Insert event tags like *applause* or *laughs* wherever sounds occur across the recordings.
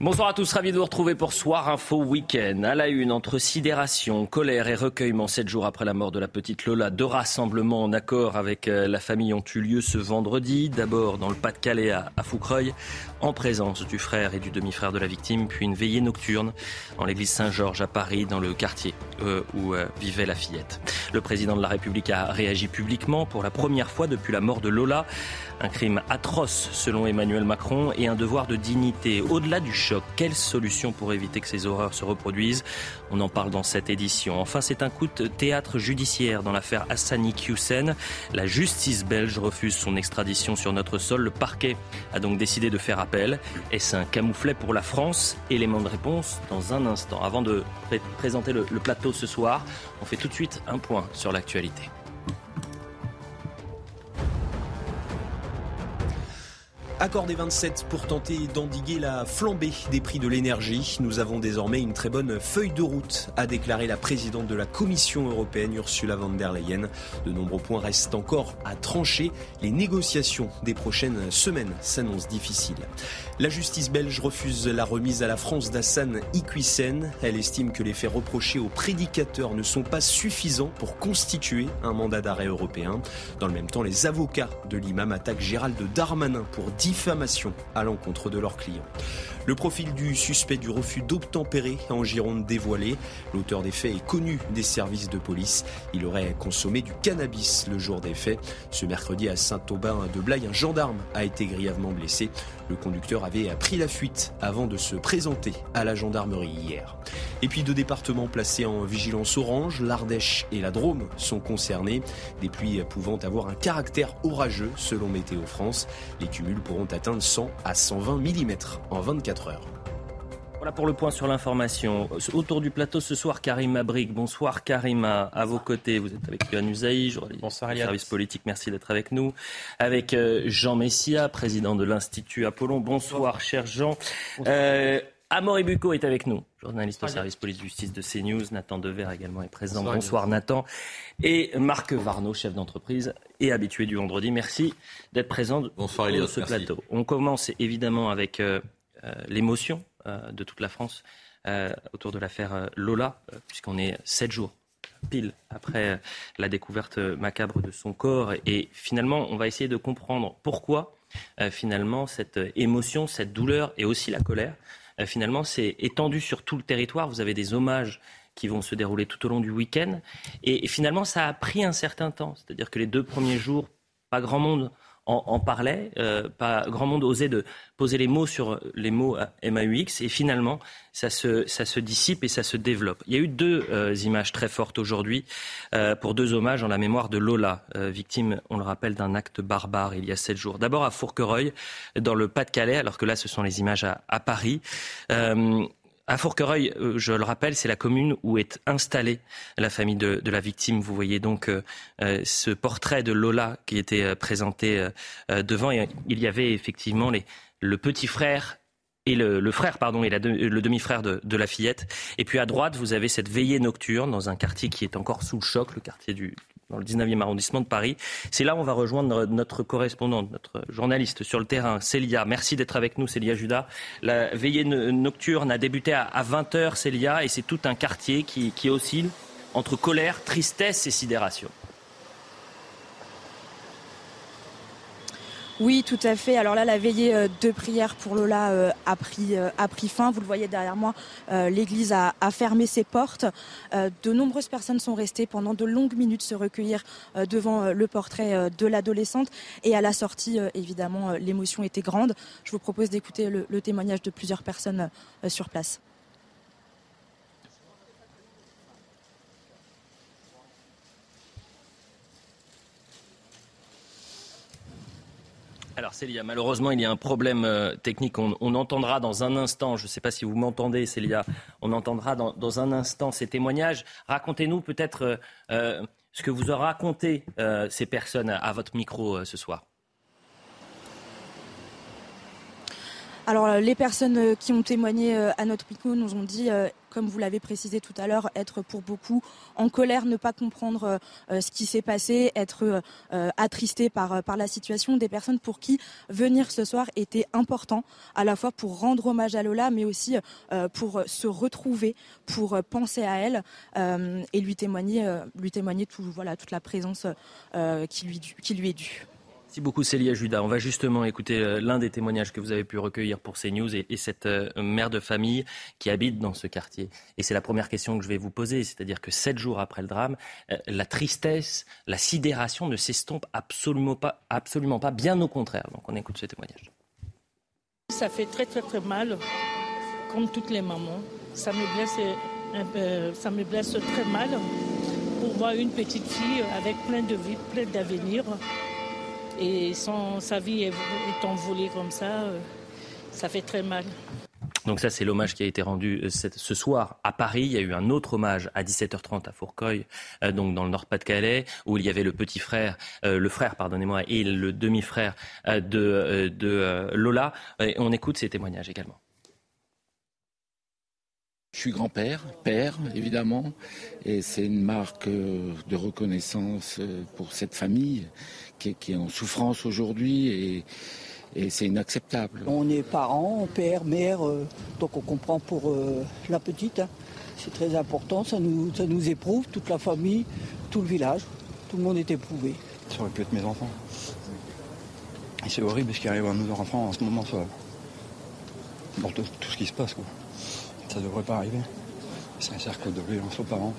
Bonsoir à tous, ravi de vous retrouver pour Soir Info Week-end. À la une, entre sidération, colère et recueillement, sept jours après la mort de la petite Lola, deux rassemblements en accord avec euh, la famille ont eu lieu ce vendredi. D'abord dans le Pas-de-Calais à, à Foucreuil, en présence du frère et du demi-frère de la victime, puis une veillée nocturne en l'église Saint-Georges à Paris, dans le quartier euh, où euh, vivait la fillette. Le président de la République a réagi publiquement pour la première fois depuis la mort de Lola. Un crime atroce selon Emmanuel Macron et un devoir de dignité. Au-delà du choc, quelle solution pour éviter que ces horreurs se reproduisent? On en parle dans cette édition. Enfin, c'est un coup de théâtre judiciaire dans l'affaire Hassani Hussein. La justice belge refuse son extradition sur notre sol. Le parquet a donc décidé de faire appel. Est-ce un camouflet pour la France? Élément de réponse dans un instant. Avant de pré- présenter le, le plateau ce soir, on fait tout de suite un point sur l'actualité. Accord des 27 pour tenter d'endiguer la flambée des prix de l'énergie. Nous avons désormais une très bonne feuille de route, a déclaré la présidente de la Commission européenne, Ursula von der Leyen. De nombreux points restent encore à trancher. Les négociations des prochaines semaines s'annoncent difficiles. La justice belge refuse la remise à la France d'Hassan Iquisen. Elle estime que les faits reprochés aux prédicateurs ne sont pas suffisants pour constituer un mandat d'arrêt européen. Dans le même temps, les avocats de l'imam attaquent Gérald Darmanin pour diffamation à l'encontre de leurs clients. Le profil du suspect du refus d'obtempérer en Gironde dévoilé. L'auteur des faits est connu des services de police. Il aurait consommé du cannabis le jour des faits. Ce mercredi à Saint-Aubin de Blaye, un gendarme a été grièvement blessé. Le conducteur avait pris la fuite avant de se présenter à la gendarmerie hier. Et puis deux départements placés en vigilance orange, l'Ardèche et la Drôme sont concernés. Des pluies pouvant avoir un caractère orageux selon Météo France. Les cumuls pourront atteindre 100 à 120 mm en 24 heures. Voilà pour le point sur l'information. Autour du plateau ce soir, Karima Brick. Bonsoir Karima. À vos côtés, vous êtes avec Yohann Usaï, journaliste Bonsoir, du service politique. Merci d'être avec nous. Avec euh, Jean Messia, président de l'Institut Apollon. Bonsoir, cher Jean. Euh, Amaury Bucco est avec nous, journaliste au service police-justice de CNews. Nathan Dever également est présent. Bonsoir, Nathan. Et Marc Varno, chef d'entreprise et habitué du vendredi. Merci d'être présent Bonsoir, sur Eliott, ce merci. plateau. On commence évidemment avec euh, euh, l'émotion euh, de toute la France euh, autour de l'affaire euh, Lola, euh, puisqu'on est sept jours pile après euh, la découverte macabre de son corps. Et finalement, on va essayer de comprendre pourquoi euh, finalement cette euh, émotion, cette douleur et aussi la colère, euh, finalement, c'est étendu sur tout le territoire. Vous avez des hommages qui vont se dérouler tout au long du week-end. Et finalement, ça a pris un certain temps. C'est-à-dire que les deux premiers jours, pas grand monde en, parlait, euh, pas grand monde osait de poser les mots sur les mots euh, MAUX. Et finalement, ça se, ça se dissipe et ça se développe. Il y a eu deux euh, images très fortes aujourd'hui euh, pour deux hommages en la mémoire de Lola, euh, victime, on le rappelle, d'un acte barbare il y a sept jours. D'abord à Fourquereuil, dans le Pas-de-Calais, alors que là, ce sont les images à, à Paris. À Fourquereuil, euh, je le rappelle, c'est la commune où est installée la famille de, la victime. Vous voyez donc euh, euh, ce portrait de Lola qui était présenté devant. Il y avait effectivement le petit frère et le, frère pardon et le demi-frère de, de la fillette. Et puis à droite, vous avez cette veillée nocturne dans un quartier qui est encore sous le choc, le quartier du dans le 19e arrondissement de Paris. C'est là où on va rejoindre notre correspondante, notre journaliste sur le terrain, Célia. Merci d'être avec nous, Célia Judas. La veillée no- nocturne a débuté à, à 20h, Célia, et c'est tout un quartier qui oscille entre colère, tristesse et sidération. Oui, tout à fait. Alors là, la veillée euh, de prière pour Lola euh, a pris euh, a pris fin. Vous le voyez derrière moi, l'église a, fermé ses portes. De nombreuses personnes sont restées pendant de longues minutes se recueillir devant le portrait de l'adolescente. Et à la sortie, évidemment, l'émotion était grande. Je vous propose d'écouter le, témoignage de plusieurs personnes sur place. Alors Célia, malheureusement il y a un problème euh, technique. On, entendra dans un instant, je ne sais pas si vous m'entendez Célia, on entendra dans, un instant ces témoignages. Racontez-nous peut-être euh, euh, ce que vous ont raconté ces personnes à votre micro ce soir. Alors les personnes qui ont témoigné à notre micro nous ont dit, comme vous l'avez précisé tout à l'heure, être pour beaucoup en colère, ne pas comprendre ce qui s'est passé, être attristé par, la situation. Des personnes pour qui venir ce soir était important, à la fois pour rendre hommage à Lola, mais aussi pour se retrouver, pour penser à elle et lui témoigner, lui témoigner tout, voilà, toute la présence qui lui est due. Merci beaucoup Célia Judas. On va justement écouter euh, l'un des témoignages que vous avez pu recueillir pour CNews et, et cette euh, mère de famille qui habite dans ce quartier. Et c'est la première question que je vais vous poser, c'est-à-dire que sept jours après le drame, euh, la tristesse, la sidération ne s'estompe absolument pas, absolument pas, bien au contraire. Donc on écoute ce témoignage. Ça fait très très très mal, comme toutes les mamans. Ça me blesse, ça me blesse très mal pour voir une petite fille avec plein de vie, plein d'avenir et sans sa vie est envolée comme ça, euh, ça fait très mal. Donc ça, c'est l'hommage qui a été rendu euh, ce soir à Paris. Il y a eu un autre hommage à 17h30 à Fourcueil, euh, donc dans le Nord-Pas-de-Calais, où il y avait le petit frère, le frère, pardonnez-moi, et le demi-frère de, de Lola. Et on écoute ces témoignages également. Je suis grand-père, père évidemment, et c'est une marque de reconnaissance pour cette famille qui, est en souffrance aujourd'hui et, c'est inacceptable. On est parents, père, mère, euh, donc on comprend pour euh, la petite. Hein. C'est très important, ça nous, ça nous éprouve, toute la famille, tout le village, tout le monde est éprouvé. Ça aurait pu être mes enfants. Et c'est horrible ce qui arrive à nos enfants en ce moment, ça. Pour tout, ce qui se passe, quoi. Ça devrait pas arriver. C'est un cercle de violence aux parents.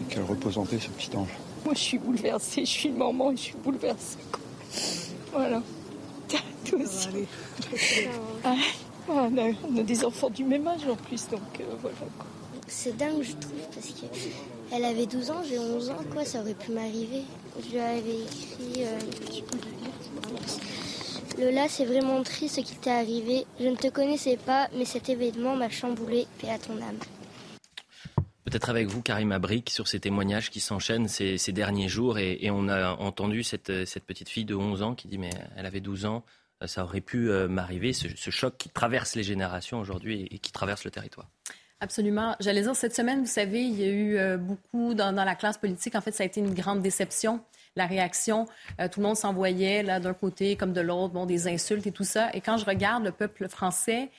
Et qu'elle repose en paix, ce petit ange. Moi, je suis bouleversée. Je suis une maman et je suis bouleversée. Voilà. Toi aussi. Ah, on, a, des enfants du même âge en plus, donc euh, voilà. C'est dingue, je trouve, parce qu'elle avait 12 ans, j'ai 11 ans, quoi, ça aurait pu m'arriver. Je lui avais écrit euh, Lola, c'est vraiment triste ce qui t'est arrivé. Je ne te connaissais pas, mais cet événement m'a chamboulé. Paix à ton âme. Peut-être avec vous, Karim Abric, sur ces témoignages qui s'enchaînent ces, derniers jours. Et, on a entendu cette, petite fille de 11 ans qui dit Mais elle avait 12 ans, euh, ça aurait pu euh, m'arriver. Ce, choc qui traverse les générations aujourd'hui et qui traverse le territoire. Absolument. J'allais dire, cette semaine, vous savez, il y a eu euh, beaucoup dans, la classe politique. En fait, ça a été une grande déception. La réaction, tout le monde s'envoyait là d'un côté comme de l'autre, des insultes et tout ça. Et quand je regarde le peuple français,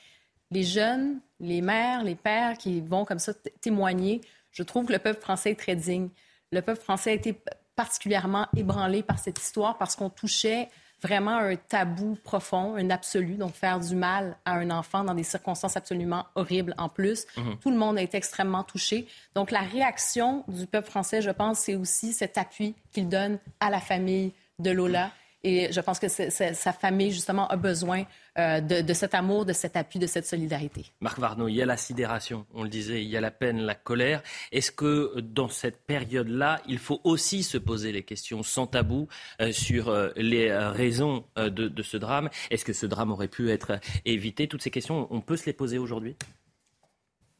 les jeunes, les mères, les pères qui vont comme ça témoigner, je trouve que le peuple français est très digne. Le peuple français a été particulièrement ébranlé par cette histoire parce qu'on touchait vraiment un tabou profond, un absolu, donc faire du mal à un enfant dans des circonstances absolument horribles en plus. Mhm. Tout le monde a été extrêmement touché. Donc la réaction du peuple français, je pense, c'est aussi cet appui qu'il donne à la famille de Lola. Et je pense que sa famille, justement, a besoin euh, de, cet amour, de cet appui, de cette solidarité. Marc Varnaud, il y a la sidération, on le disait, il y a la peine, la colère. Est-ce que dans cette période-là, il faut aussi se poser les questions sans tabou euh, sur euh, les raisons de, ce drame? Est-ce que ce drame aurait pu être évité? Toutes ces questions, on peut se les poser aujourd'hui?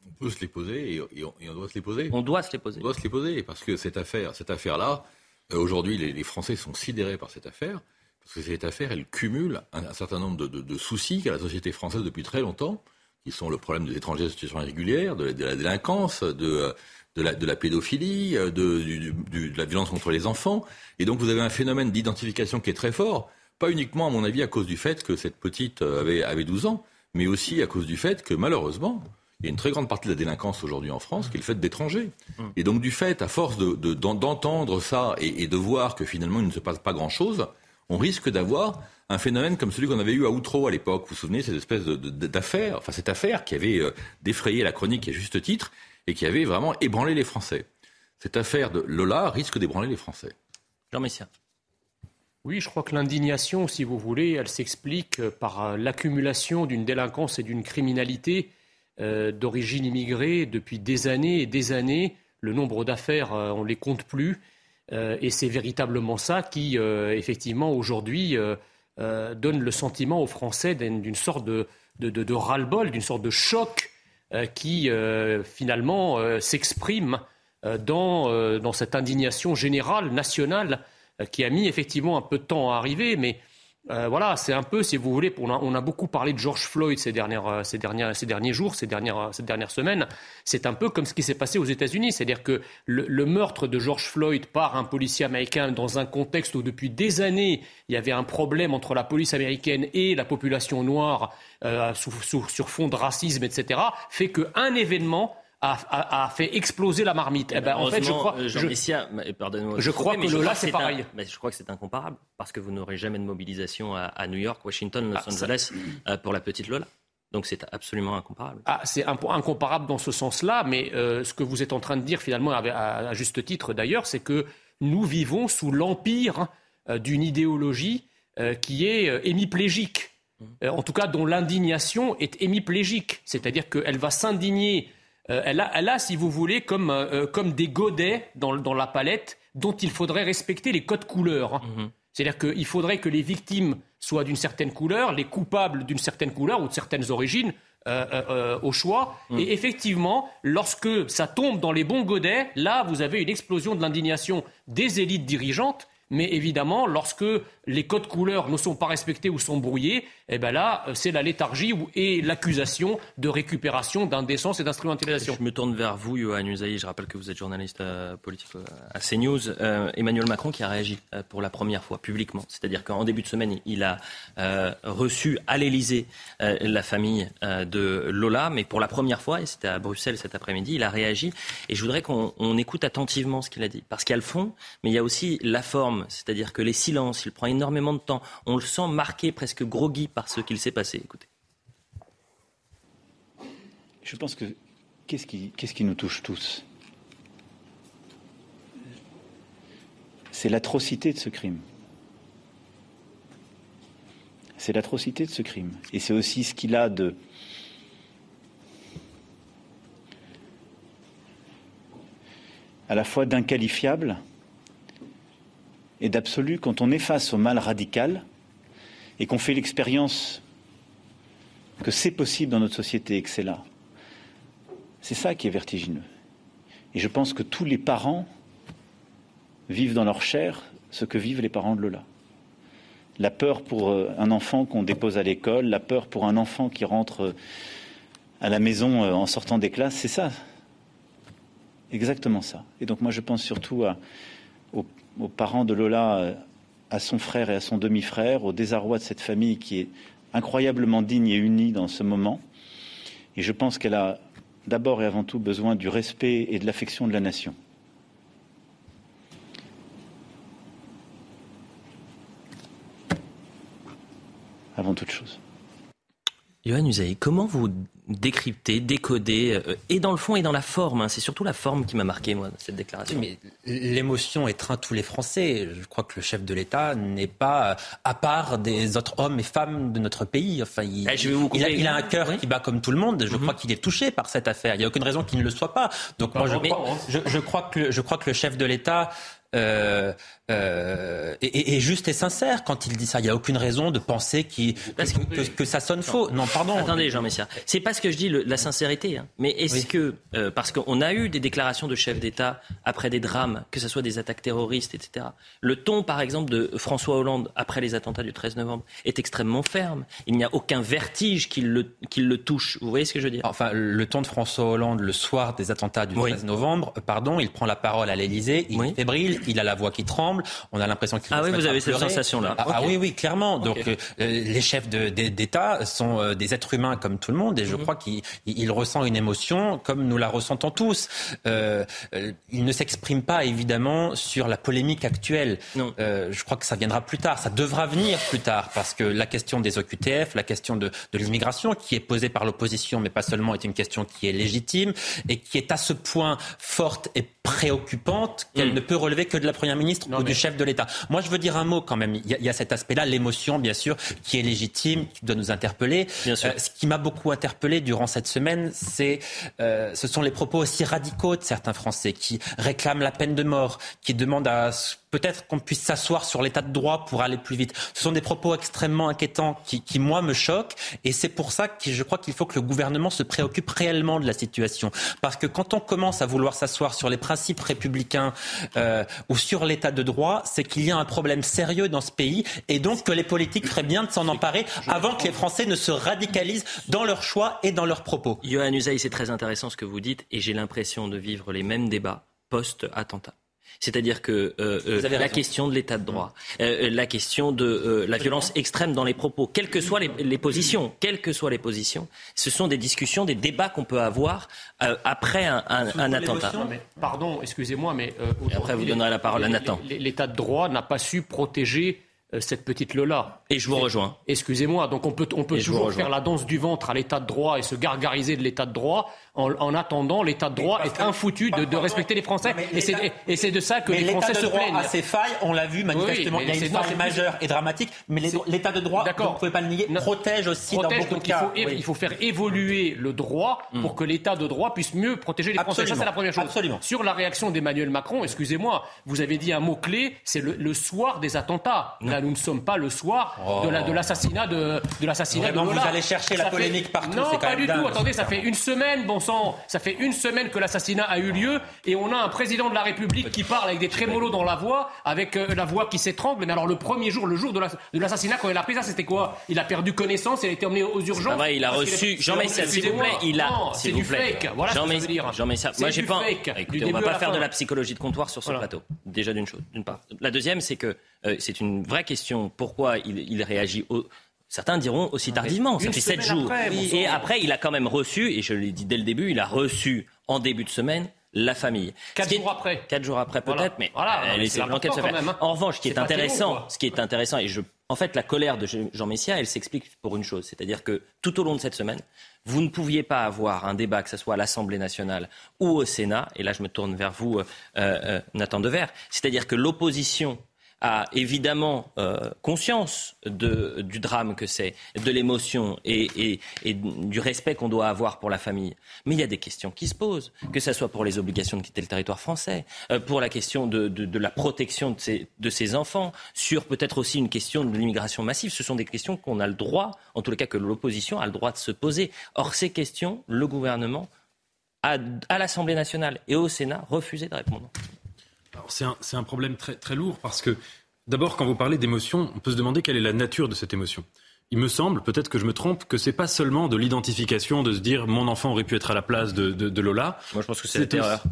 On peut se les poser et, on, doit se les poser. On doit se les poser. On doit se les poser parce que cette affaire, cette affaire-là, Aujourd'hui, les, Français sont sidérés par cette affaire, parce que cette affaire, elle cumule un, certain nombre de, soucis qu'a la société française depuis très longtemps, qui sont le problème des étrangers de situation irrégulière, de la, délinquance, de, la, pédophilie, de, la violence contre les enfants. Et donc vous avez un phénomène d'identification qui est très fort, pas uniquement à mon avis à cause du fait que cette petite avait, avait 12 ans, mais aussi à cause du fait que malheureusement, il y a une très grande partie de la délinquance aujourd'hui en France qui est le fait d'étrangers. Hum. Et donc du fait, à force d'entendre de, ça et, de voir que finalement il ne se passe pas grand-chose, on risque d'avoir un phénomène comme celui qu'on avait eu à Outreau à l'époque. Vous vous souvenez, cette espèce d'affaire, enfin cette affaire qui avait euh, défrayé la chronique à juste titre et qui avait vraiment ébranlé les Français. Cette affaire de Lola risque d'ébranler les Français. Jean Messia. Oui, je crois que l'indignation, si vous voulez, elle s'explique par euh, l'accumulation d'une délinquance et d'une criminalité euh, d'origine immigrée depuis des années et des années. Le nombre d'affaires, euh, on ne les compte plus. Euh, et c'est véritablement ça qui, effectivement, aujourd'hui, donne le sentiment aux Français d'une sorte de, de, ras-le-bol, d'une sorte de choc qui finalement s'exprime dans, dans cette indignation générale, nationale, qui a mis effectivement un peu de temps à arriver, mais euh, voilà, c'est un peu, si vous voulez, on a, beaucoup parlé de George Floyd ces, euh, ces, ces derniers jours, ces dernières, euh, ces dernières semaines. C'est un peu comme ce qui s'est passé aux États-Unis. C'est-à-dire que le, meurtre de George Floyd par un policier américain dans un contexte où depuis des années, il y avait un problème entre la police américaine et la population noire sur fond de racisme, etc., fait qu'un événement a, fait exploser la marmite. Eh ben, en fait, je crois, euh, je, je crois que Lola, c'est pareil. mais je crois que c'est incomparable parce que vous n'aurez jamais de mobilisation à, New York, Washington, Los ah, Angeles *clears throat* euh, pour la petite Lola. Donc c'est absolument incomparable. Ah, c'est incomparable dans ce sens-là, mais euh, ce que vous êtes en train de dire finalement, à, juste titre d'ailleurs, c'est que nous vivons sous l'empire d'une idéologie qui est hémiplégique. Mmh. en tout cas, dont l'indignation est hémiplégique. C'est-à-dire qu'elle va s'indigner euh, elle, a, si vous voulez, comme, euh, comme des godets dans, la palette dont il faudrait respecter les codes couleurs. Hein. Mhm. C'est-à-dire qu'il faudrait que les victimes soient d'une certaine couleur, les coupables d'une certaine couleur ou de certaines origines, euh, au choix. Mhm. Et effectivement, lorsque ça tombe dans les bons godets, là, vous avez une explosion de l'indignation des élites dirigeantes. Mais évidemment, lorsque les codes couleurs ne sont pas respectés ou sont brouillés, eh ben là, euh, c'est la léthargie et l'accusation de récupération d'indécence et d'instrumentalisation. Je me tourne vers vous, Johan Usaï. Je rappelle que vous êtes journaliste euh, politique euh, à CNews. Emmanuel Macron qui a réagi pour la première fois publiquement. C'est-à-dire qu'en début de semaine, il a reçu à l'Élysée la famille de Lola, mais pour la première fois, et c'était à Bruxelles cet après-midi, il a réagi. Et je voudrais qu'on écoute attentivement ce qu'il a dit. Parce qu'il y a le fond, mais il y a aussi la forme. C'est-à-dire que les silences, il prend énormément de temps. On le sent marqué, presque groggy par ce qu'il s'est passé. Écoutez. Je pense que qu'est-ce qui, qu'est-ce qui nous touche tous? C'est l'atrocité de ce crime. C'est l'atrocité de ce crime. Et c'est aussi ce qu'il a de, à la fois d'inqualifiable et d'absolu quand on est face au mal radical et qu'on fait l'expérience que c'est possible dans notre société et que c'est là. C'est ça qui est vertigineux. Et je pense que tous les parents vivent dans leur chair ce que vivent les parents de Lola. La peur pour euh, un enfant qu'on dépose à l'école, la peur pour un enfant qui rentre euh, à la maison euh, en sortant des classes, c'est ça. Exactement ça. Et donc moi je pense surtout à, aux parents de Lola, à son frère et à son demi-frère, au désarroi de cette famille qui est incroyablement digne et unie dans ce moment. Et je pense qu'elle a d'abord et avant tout besoin du respect et de l'affection de la nation. Avant toute chose. Johan Usaï, comment vous décrypter, décoder, euh, et dans le fond et dans la forme. Hein. C'est surtout la forme qui m'a marqué, moi, cette déclaration. mais l'émotion étreint tous les Français. Je crois que le chef de l'État n'est pas à part des autres hommes et femmes de notre pays. Enfin, il, eh, il, a, un cœur qui bat comme tout le monde. Je mhm. crois qu'il est touché par cette affaire. Il n'y a aucune raison qu'il ne le soit pas. Donc moi, je, crois, hein. je, crois que, je crois que le chef de l'État euh, euh, et, juste et sincère quand il dit ça. Il n'y a aucune raison de penser que, que, ça sonne faux. Non, pardon. Attendez, Jean Messia. C'est pas ce que je dis, la sincérité. Hein. Mais est-ce que, euh, parce qu'on a eu des déclarations de chefs d'État après des drames, que ce soit des attaques terroristes, etc. Le ton, par exemple, de François Hollande après les attentats du 13 novembre est extrêmement ferme. Il n'y a aucun vertige qui le, qui le touche. Vous voyez ce que je veux dire? Enfin, le ton de François Hollande le soir des attentats du 13 novembre, pardon, il prend la parole à l'Élysée, il est fébrile, il a la voix qui tremble. On a l'impression qu'il Ah oui, vous avez cette sensation-là. Ah, ah, oui, oui, clairement. Donc euh, les chefs d'État sont euh, des êtres humains comme tout le monde, et je mhm. crois qu'il ressent une émotion comme nous la ressentons tous. Euh, il ne s'exprime pas évidemment sur la polémique actuelle. Non. je crois que ça viendra plus tard. Ça devra venir plus tard parce que la question des OQTF, la question de, de l'immigration qui est posée par l'opposition, mais pas seulement, est une question qui est légitime et qui est à ce point forte et préoccupante qu'elle mm. ne peut relever que de la Première ministre ou du chef de l'État. Moi, je veux dire un mot quand même. Il y a, cet aspect-là, l'émotion, bien sûr, qui est légitime, qui doit nous interpeller. Bien sûr. ce qui m'a beaucoup interpellé durant cette semaine, c'est, ce sont les propos aussi radicaux de certains Français qui réclament la peine de mort, qui demandent à peut-être qu'on puisse s'asseoir sur l'état de droit pour aller plus vite. Ce sont des propos extrêmement inquiétants qui, qui moi, me choquent. Et c'est pour ça que je crois qu'il faut que le gouvernement se préoccupe réellement de la situation. Parce que quand on commence à vouloir s'asseoir sur les principes républicains euh, ou sur l'état de droit, c'est qu'il y a un problème sérieux dans ce pays. Et donc que les politiques feraient bien de s'en emparer avant que les Français ne se radicalisent dans leurs choix et dans leurs propos. Johan Usaï, c'est très intéressant ce que vous dites. Et j'ai l'impression de vivre les mêmes débats post-attentat. C'est-à-dire que euh, euh, la question de l'état de droit, euh, la question de la violence extrême dans les propos, quelles que soient les, positions, quelles que soient les positions, ce sont des discussions, des débats qu'on peut avoir après un, attentat. pardon, excusez-moi, mais après vous donnerez la parole à Nathan. L'état de droit n'a pas su protéger cette petite Lola. Et je vous rejoins. Excusez-moi, donc on peut, on peut toujours faire la danse du ventre à l'état de droit et se gargariser de l'état de droit en, attendant, l'état de droit est infoutu de, de respecter les Français. Et c'est de ça que les Français se plaignent. a ses failles, on l'a vu manifestement. il y a une faille majeure et dramatique, mais l'état de droit, vous ne pouvez pas le nier, protège aussi dans beaucoup de cas. Il faut, il faut faire évoluer le droit mm. pour que l'état de droit puisse mieux protéger les Français. Ça, c'est la première chose. Absolument. Sur la réaction d'Emmanuel Macron, excusez-moi, vous avez dit un mot-clé, c'est le, soir des attentats. Là, nous ne sommes pas le soir de l'assassinat de, de de Vous allez chercher la polémique partout. Non, pas du tout. Attendez, ça fait une semaine, bon sang, ça fait une semaine que l'assassinat a eu lieu et on a un président de la République qui parle avec des trémolos dans la voix, avec euh, la voix qui s'étrangle. Mais alors le premier jour, le jour de l'assassinat, quand il a pris ça, c'était quoi? Il a perdu connaissance, il a été emmené aux urgences? Vrai, il a reçu. Jean Messia, s'il vous plaît, il a. C'est du fake. Voilà Jean ce que je veux dire. Jean Messia, moi j'ai pas. Écoutez, on va pas faire de la psychologie de comptoir sur ce plateau. Déjà d'une chose, d'une part. La deuxième, c'est que euh, c'est une vraie question. Pourquoi il, il réagit au, Certains diront aussi tardivement, ça fait sept jours. et après, il a quand même reçu, et je l'ai dit dès le début, il a reçu en début de semaine la famille. Quatre jours après. Quatre jours après peut-être, mais voilà, l'enquête se fait. Hein. En revanche, ce qui est, intéressant, ce qui est intéressant, et je, en fait, la colère de Jean Messia, elle s'explique pour une chose, c'est-à-dire que tout au long de cette semaine, vous ne pouviez pas avoir un débat, que ce soit à l'Assemblée nationale ou au Sénat, et là je me tourne vers vous, euh, euh, Nathan Dever, c'est-à-dire que l'opposition a évidemment euh, conscience du drame que c'est, de l'émotion et, du respect qu'on doit avoir pour la famille. Mais il y a des questions qui se posent, que ce soit pour les obligations de quitter le territoire français, euh, pour la question de, la protection de ses, enfants, sur peut-être aussi une question de l'immigration massive. Ce sont des questions qu'on a le droit, en tous cas que l'opposition a le droit de se poser. Or, ces questions, le gouvernement à l'Assemblée nationale et au Sénat, refusé de répondre c'est un, problème très, très lourd parce que d'abord, quand vous parlez d'émotion, on peut se demander quelle est la nature de cette émotion. Il me semble, peut-être que je me trompe, que c'est pas seulement de l'identification, de se dire mon enfant aurait pu être à la place de, Lola. Moi, je pense que c'est la terreur.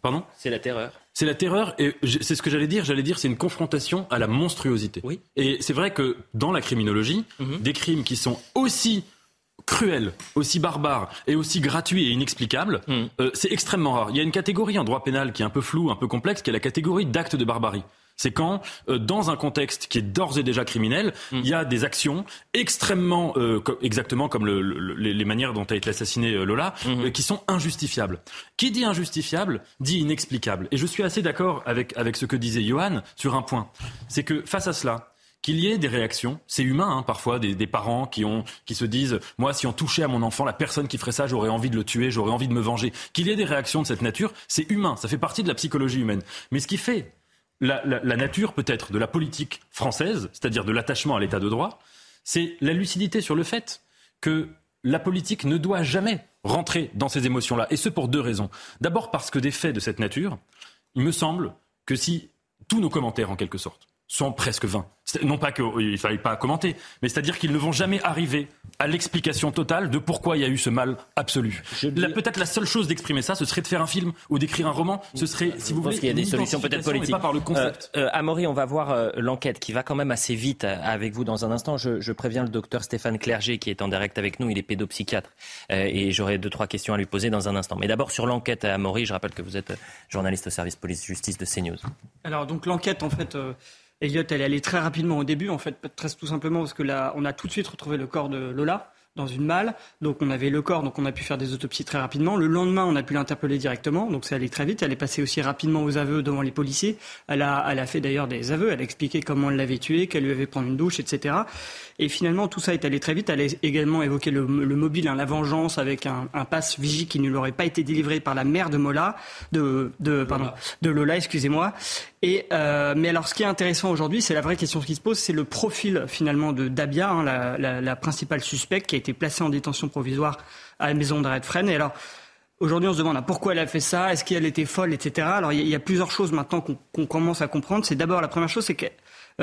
Pardon? C'est la terreur. C'est la terreur, et c'est ce que j'allais dire. J'allais dire, c'est une confrontation à la monstruosité. Oui. Et c'est vrai que dans la criminologie, mhm. des crimes qui sont aussi cruel, aussi barbare et aussi gratuit et inexplicable, hmm. euh, c'est extrêmement rare. Il y a une catégorie en droit pénal qui est un peu floue, un peu complexe, qui est la catégorie d'actes de barbarie. C'est quand, euh, dans un contexte qui est d'ores et déjà criminel, hmm. il y a des actions extrêmement, euh, exactement comme les, manières dont a été assassinée Lola, hmm. qui sont injustifiables. Qui dit injustifiable dit inexplicable. Et je suis assez d'accord avec, avec ce que disait Johan sur un point. C'est que face à cela, qu'il y ait des réactions. C'est humain, hein, parfois, des, parents qui, ont, qui se disent Moi, si on touchait à mon enfant, la personne qui ferait ça, j'aurais envie de le tuer, j'aurais envie de me venger. Qu'il y ait des réactions de cette nature, c'est humain, ça fait partie de la psychologie humaine. Mais ce qui fait la, la nature, peut-être, de la politique française, c'est-à-dire de l'attachement à l'état de droit, c'est la lucidité sur le fait que la politique ne doit jamais rentrer dans ces émotions-là. Et ce pour deux raisons. D'abord parce que des faits de cette nature, il me semble que si tous nos commentaires, en quelque sorte, sont presque vains. Non pas qu'il ne fallait pas commenter, mais c'est-à-dire qu'ils ne vont jamais arriver à l'explication totale de pourquoi il y a eu ce mal absolu. Peut-être la seule chose d'exprimer ça, ce serait de faire un film ou d'écrire un roman. Ce serait, si vous voulez, qu'il y a des solutions peut-être politiques. Pas par le concept. Euh, euh, Amaury, on va voir euh, l'enquête qui va quand même assez vite avec vous dans un instant. Je, je, préviens le docteur Stéphane Clerget qui est en direct avec nous. Il est pédopsychiatre et j'aurai deux trois questions à lui poser dans un instant. Mais d'abord sur l'enquête Amaury, je rappelle que vous êtes journaliste au service police-justice de CNews. Alors donc l'enquête en fait. Elliot, elle est allée très rapidement au début, en fait, très tout simplement parce que là, on a tout de suite retrouvé le corps de Lola dans une malle. Donc on avait le corps, donc on a pu faire des autopsies très rapidement. Le lendemain, on a pu l'interpeller directement, donc ça allait très vite. Elle est passée aussi rapidement aux aveux devant les policiers. Elle a, elle a fait d'ailleurs des aveux. Elle a expliqué comment elle l'avait tué, qu'elle lui avait pris une douche, etc. Et finalement, tout ça est allé très vite. Elle a également évoqué le, mobile, hein, la vengeance avec un, un passe Vigie qui ne l'aurait pas été délivré par la mère de Mola, de, de pardon, de Lola, excusez-moi. Et euh, mais alors, ce qui est intéressant aujourd'hui, c'est la vraie question qui se pose, c'est le profil finalement de Dabia, hein, la, la, la, principale suspecte qui a été placée en détention provisoire à la maison d'arrêt de Fresnes. Et alors, Aujourd'hui, on se demande ah, pourquoi elle a fait ça, est-ce qu'elle était folle, etc. Alors, il y, a plusieurs choses maintenant qu'on commence à comprendre. C'est d'abord la première chose, c'est que euh,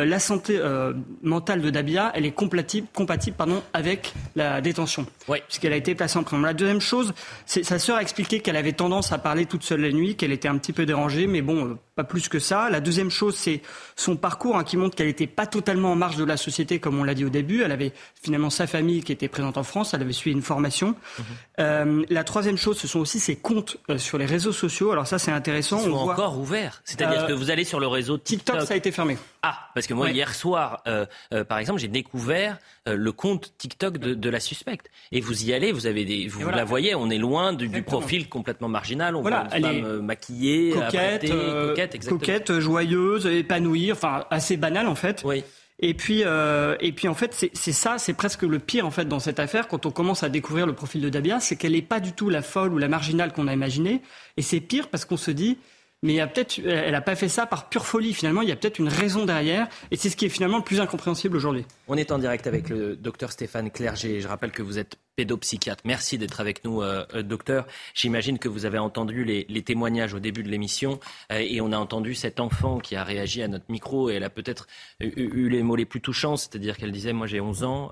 la santé euh, mentale de Dabia, elle est compatible, compatible pardon, avec la détention, oui. puisqu'elle a été placée en prison. La deuxième chose, c'est sa sœur a expliqué qu'elle avait tendance à parler toute seule la nuit, qu'elle était un petit peu dérangée, mais bon, euh, pas plus que ça. La deuxième chose, c'est son parcours hein, qui montre qu'elle n'était pas totalement en marge de la société, comme on l'a dit au début. Elle avait finalement sa famille qui était présente en France, elle avait suivi une formation. Mhm. Euh, la troisième chose, ce sont aussi ses comptes sur les réseaux sociaux. Alors ça, c'est intéressant. Ils sont encore ouverts. C'est-à-dire que vous allez sur le réseau TikTok. TikTok, ça a été fermé. Ah, parce que moi, hier soir, euh, euh, par exemple, j'ai découvert euh, le compte TikTok de, la suspecte. Et vous y allez, vous avez des, vous la voyez, on est loin du, profil complètement marginal. On voit une femme maquillée, coquette, coquette, coquette, joyeuse, épanouie, enfin assez banale en fait. Oui. Et puis, et puis en fait, c'est ça, c'est presque le pire en fait dans cette affaire quand on commence à découvrir le profil de Dabia, c'est qu'elle n'est pas du tout la folle ou la marginale qu'on a imaginé. Et c'est pire parce qu'on se dit, mais elle n'a pas fait ça par pure folie. Finalement, il y a peut-être une raison derrière, et c'est ce qui est finalement le plus incompréhensible aujourd'hui. On est en direct avec le docteur Stéphane Clerget. Je rappelle que vous êtes pédopsychiatre. Merci d'être avec nous, euh, euh, docteur. J'imagine que vous avez entendu les, témoignages au début de l'émission euh, et on a entendu cet enfant qui a réagi à notre micro et elle a peut-être eu, les mots les plus touchants, c'est-à-dire qu'elle disait moi j'ai 11 ans,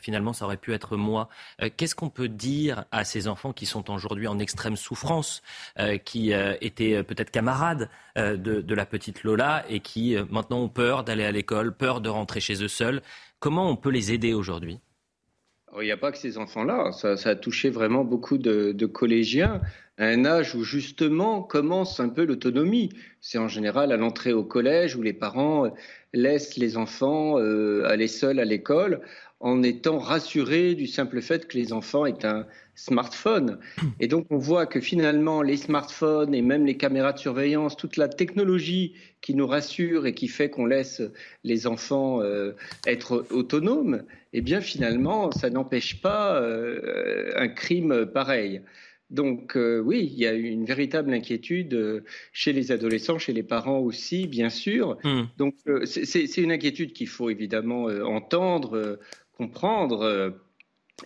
finalement ça aurait pu être moi. Qu'est-ce qu'on peut dire à ces enfants qui sont aujourd'hui en extrême souffrance, qui étaient peut-être camarades de, la petite Lola et qui maintenant ont peur d'aller à l'école, peur de rentrer chez eux seuls. Comment on peut les aider aujourd'hui? Il n'y a pas que ces enfants-là, ça, a touché vraiment beaucoup de, collégiens. À un âge où justement commence un peu l'autonomie. C'est en général à l'entrée au collège où les parents laissent les enfants euh, aller seuls à l'école en étant rassurés du simple fait que les enfants aient un smartphone. Et donc on voit que finalement les smartphones et même les caméras de surveillance, toute la technologie qui nous rassure et qui fait qu'on laisse les enfants euh, être autonomes, eh bien finalement ça n'empêche pas euh, un crime pareil. Donc euh, oui, il y a une véritable inquiétude chez les adolescents, chez les parents aussi, bien sûr. Hmm. Donc c'est une inquiétude qu'il faut évidemment entendre, comprendre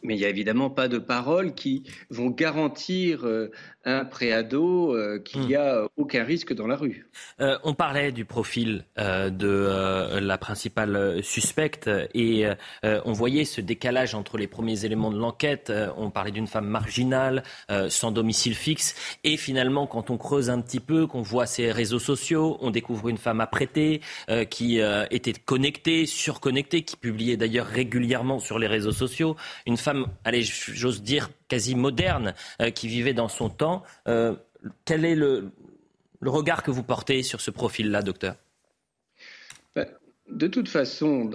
mais il n'y a évidemment pas de paroles qui vont garantir euh, un préado euh, qu'il n'y hmm. a aucun risque dans la rue. Euh, on parlait du profil de la principale suspecte et on voyait ce décalage entre les premiers éléments de l'enquête. on parlait d'une femme marginale, sans domicile fixe. Et finalement, quand on creuse un petit peu, qu'on voit ses réseaux sociaux, on découvre une femme apprêtée qui était connectée, surconnectée, qui publiait d'ailleurs régulièrement sur les réseaux sociaux. Une femme, allez, j'ose dire, quasi moderne, euh, qui vivait dans son temps. Euh, quel est le, regard que vous portez sur ce profil-là, docteur? Ben, de toute façon,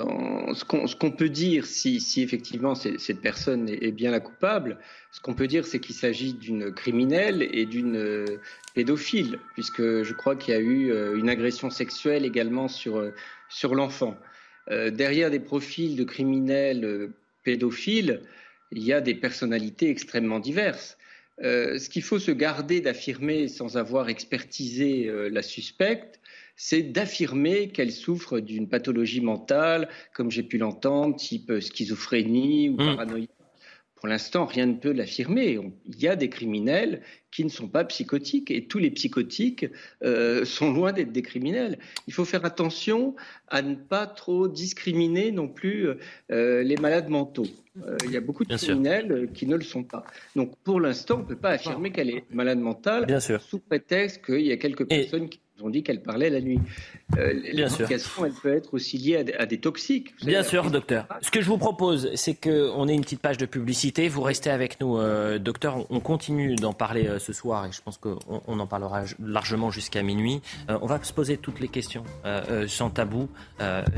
ce qu'on peut dire, si, effectivement cette personne est, bien la coupable, ce qu'on peut dire, c'est qu'il s'agit d'une criminelle et d'une euh, pédophile, puisque je crois qu'il y a eu une agression sexuelle également sur l'enfant. derrière des profils de criminels pédophiles, il y a des personnalités extrêmement diverses. Euh, ce qu'il faut se garder d'affirmer sans avoir expertisé euh, la suspecte, c'est d'affirmer qu'elle souffre d'une pathologie mentale, comme j'ai pu l'entendre, type schizophrénie ou mmh. paranoïa. Pour l'instant, rien ne peut l'affirmer. Il y a des criminels qui ne sont pas psychotiques et tous les psychotiques euh, sont loin d'être des criminels. Il faut faire attention à ne pas trop discriminer non plus euh, les malades mentaux. Euh, il y a beaucoup de criminels qui ne le sont pas. Donc pour l'instant, on ne peut pas affirmer qu'elle est malade mentale Bien sûr. sous prétexte qu'il y a quelques personnes qui ont dit qu'elle parlait la nuit. Euh, L'éducation, elle peut être aussi liée à des, toxiques. Bien sûr, docteur. Ce que je vous propose, c'est qu'on ait une petite page de publicité. Vous restez avec nous, euh, docteur. On continue d'en parler euh, ce soir et je pense qu'on on en parlera largement jusqu'à minuit. Euh, on va se poser toutes les questions sans tabou,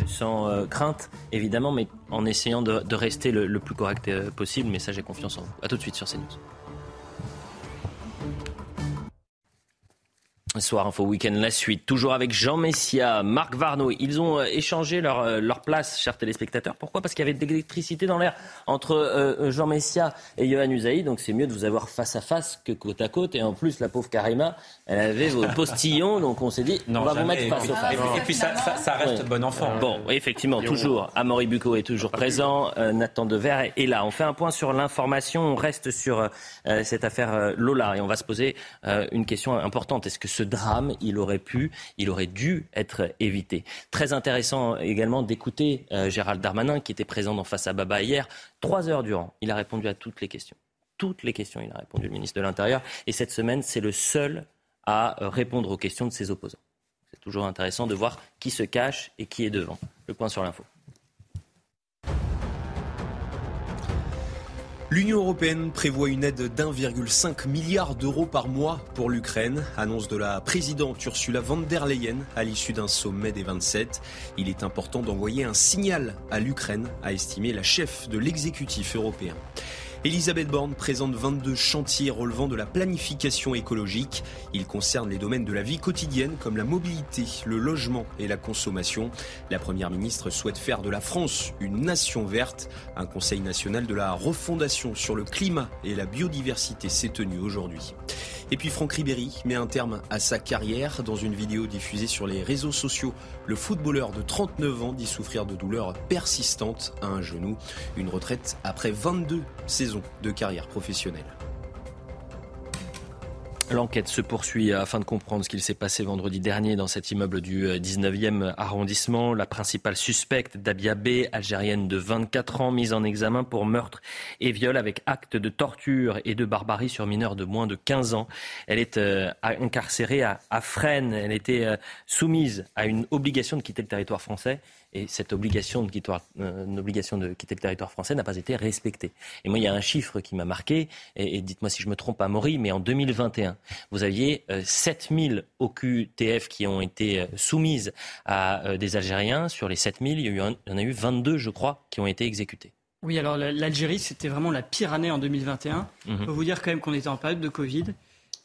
sans crainte, évidemment, mais en essayant de, de rester le, le, plus correct possible. Mais ça, j'ai confiance en vous. A tout de suite sur CNews. Soir Info Week-end, la suite. Toujours avec Jean Messia, Marc Varno. Ils ont euh, échangé leur, euh, leur place, chers téléspectateurs. Pourquoi? Parce qu'il y avait de l'électricité dans l'air entre euh, Jean Messia et Johan Usaï. Donc c'est mieux de vous avoir face à face que côte à côte. Et en plus, la pauvre Karima, elle avait vos postillons. Donc on s'est dit, on va vous mettre face à face. Et, puis ça, ça, reste bon enfant. Bon, effectivement, toujours. Amaury Bucco est toujours présent. Nathan Dever est là. On fait un point sur l'information. On reste sur cette affaire Lola. Et on va se poser une question importante. Est-ce que ce drame, il aurait pu, il aurait dû être évité. Très intéressant également d'écouter euh, Gérald Darmanin, qui était présent dans Face à Baba hier, trois heures durant. Il a répondu à toutes les questions. Toutes les questions, il a répondu, le ministre de l'Intérieur. Et cette semaine, c'est le seul à répondre aux questions de ses opposants. C'est toujours intéressant de voir qui se cache et qui est devant. Le point sur l'info. L'Union européenne prévoit une aide d'1,5 milliard d'euros par mois pour l'Ukraine, annonce de la présidente Ursula von der Leyen à l'issue d'un sommet des 27. Il est important d'envoyer un signal à l'Ukraine, a estimé la chef de l'exécutif européen. Elisabeth Borne présente 22 chantiers relevant de la planification écologique. Ils concernent les domaines de la vie quotidienne comme la mobilité, le logement et la consommation. La Première ministre souhaite faire de la France une nation verte. Un Conseil national de la refondation sur le climat et la biodiversité s'est tenu aujourd'hui. Et puis Franck Ribéry met un terme à sa carrière dans une vidéo diffusée sur les réseaux sociaux. Le footballeur de 39 ans dit souffrir de douleurs persistantes à un genou. Une retraite après 22 saisons de carrière professionnelle. L'enquête se poursuit afin de comprendre ce qu'il s'est passé vendredi dernier dans cet immeuble du 19e euh, arrondissement. La principale suspecte, Dabia B, algérienne de 24 ans, mise en examen pour meurtre et viol avec acte de torture et de barbarie sur mineurs de moins de 15 ans. Elle est euh, incarcérée à, Fresnes. Elle était euh, soumise à une obligation de quitter le territoire français et cette obligation de, quitter, euh, obligation de quitter le territoire français n'a pas été respectée. Et moi, il y a un chiffre qui m'a marqué, et, dites-moi si je me trompe, Maury, mais en 2021, vous aviez 7000 OQTF qui ont été euh, soumises à euh, des Algériens. Sur les 7000, il y, en a eu 22, je crois, qui ont été exécutés. Oui, alors l'Algérie, c'était vraiment la pire année en 2021. Il mhm. faut vous dire quand même qu'on était en période de Covid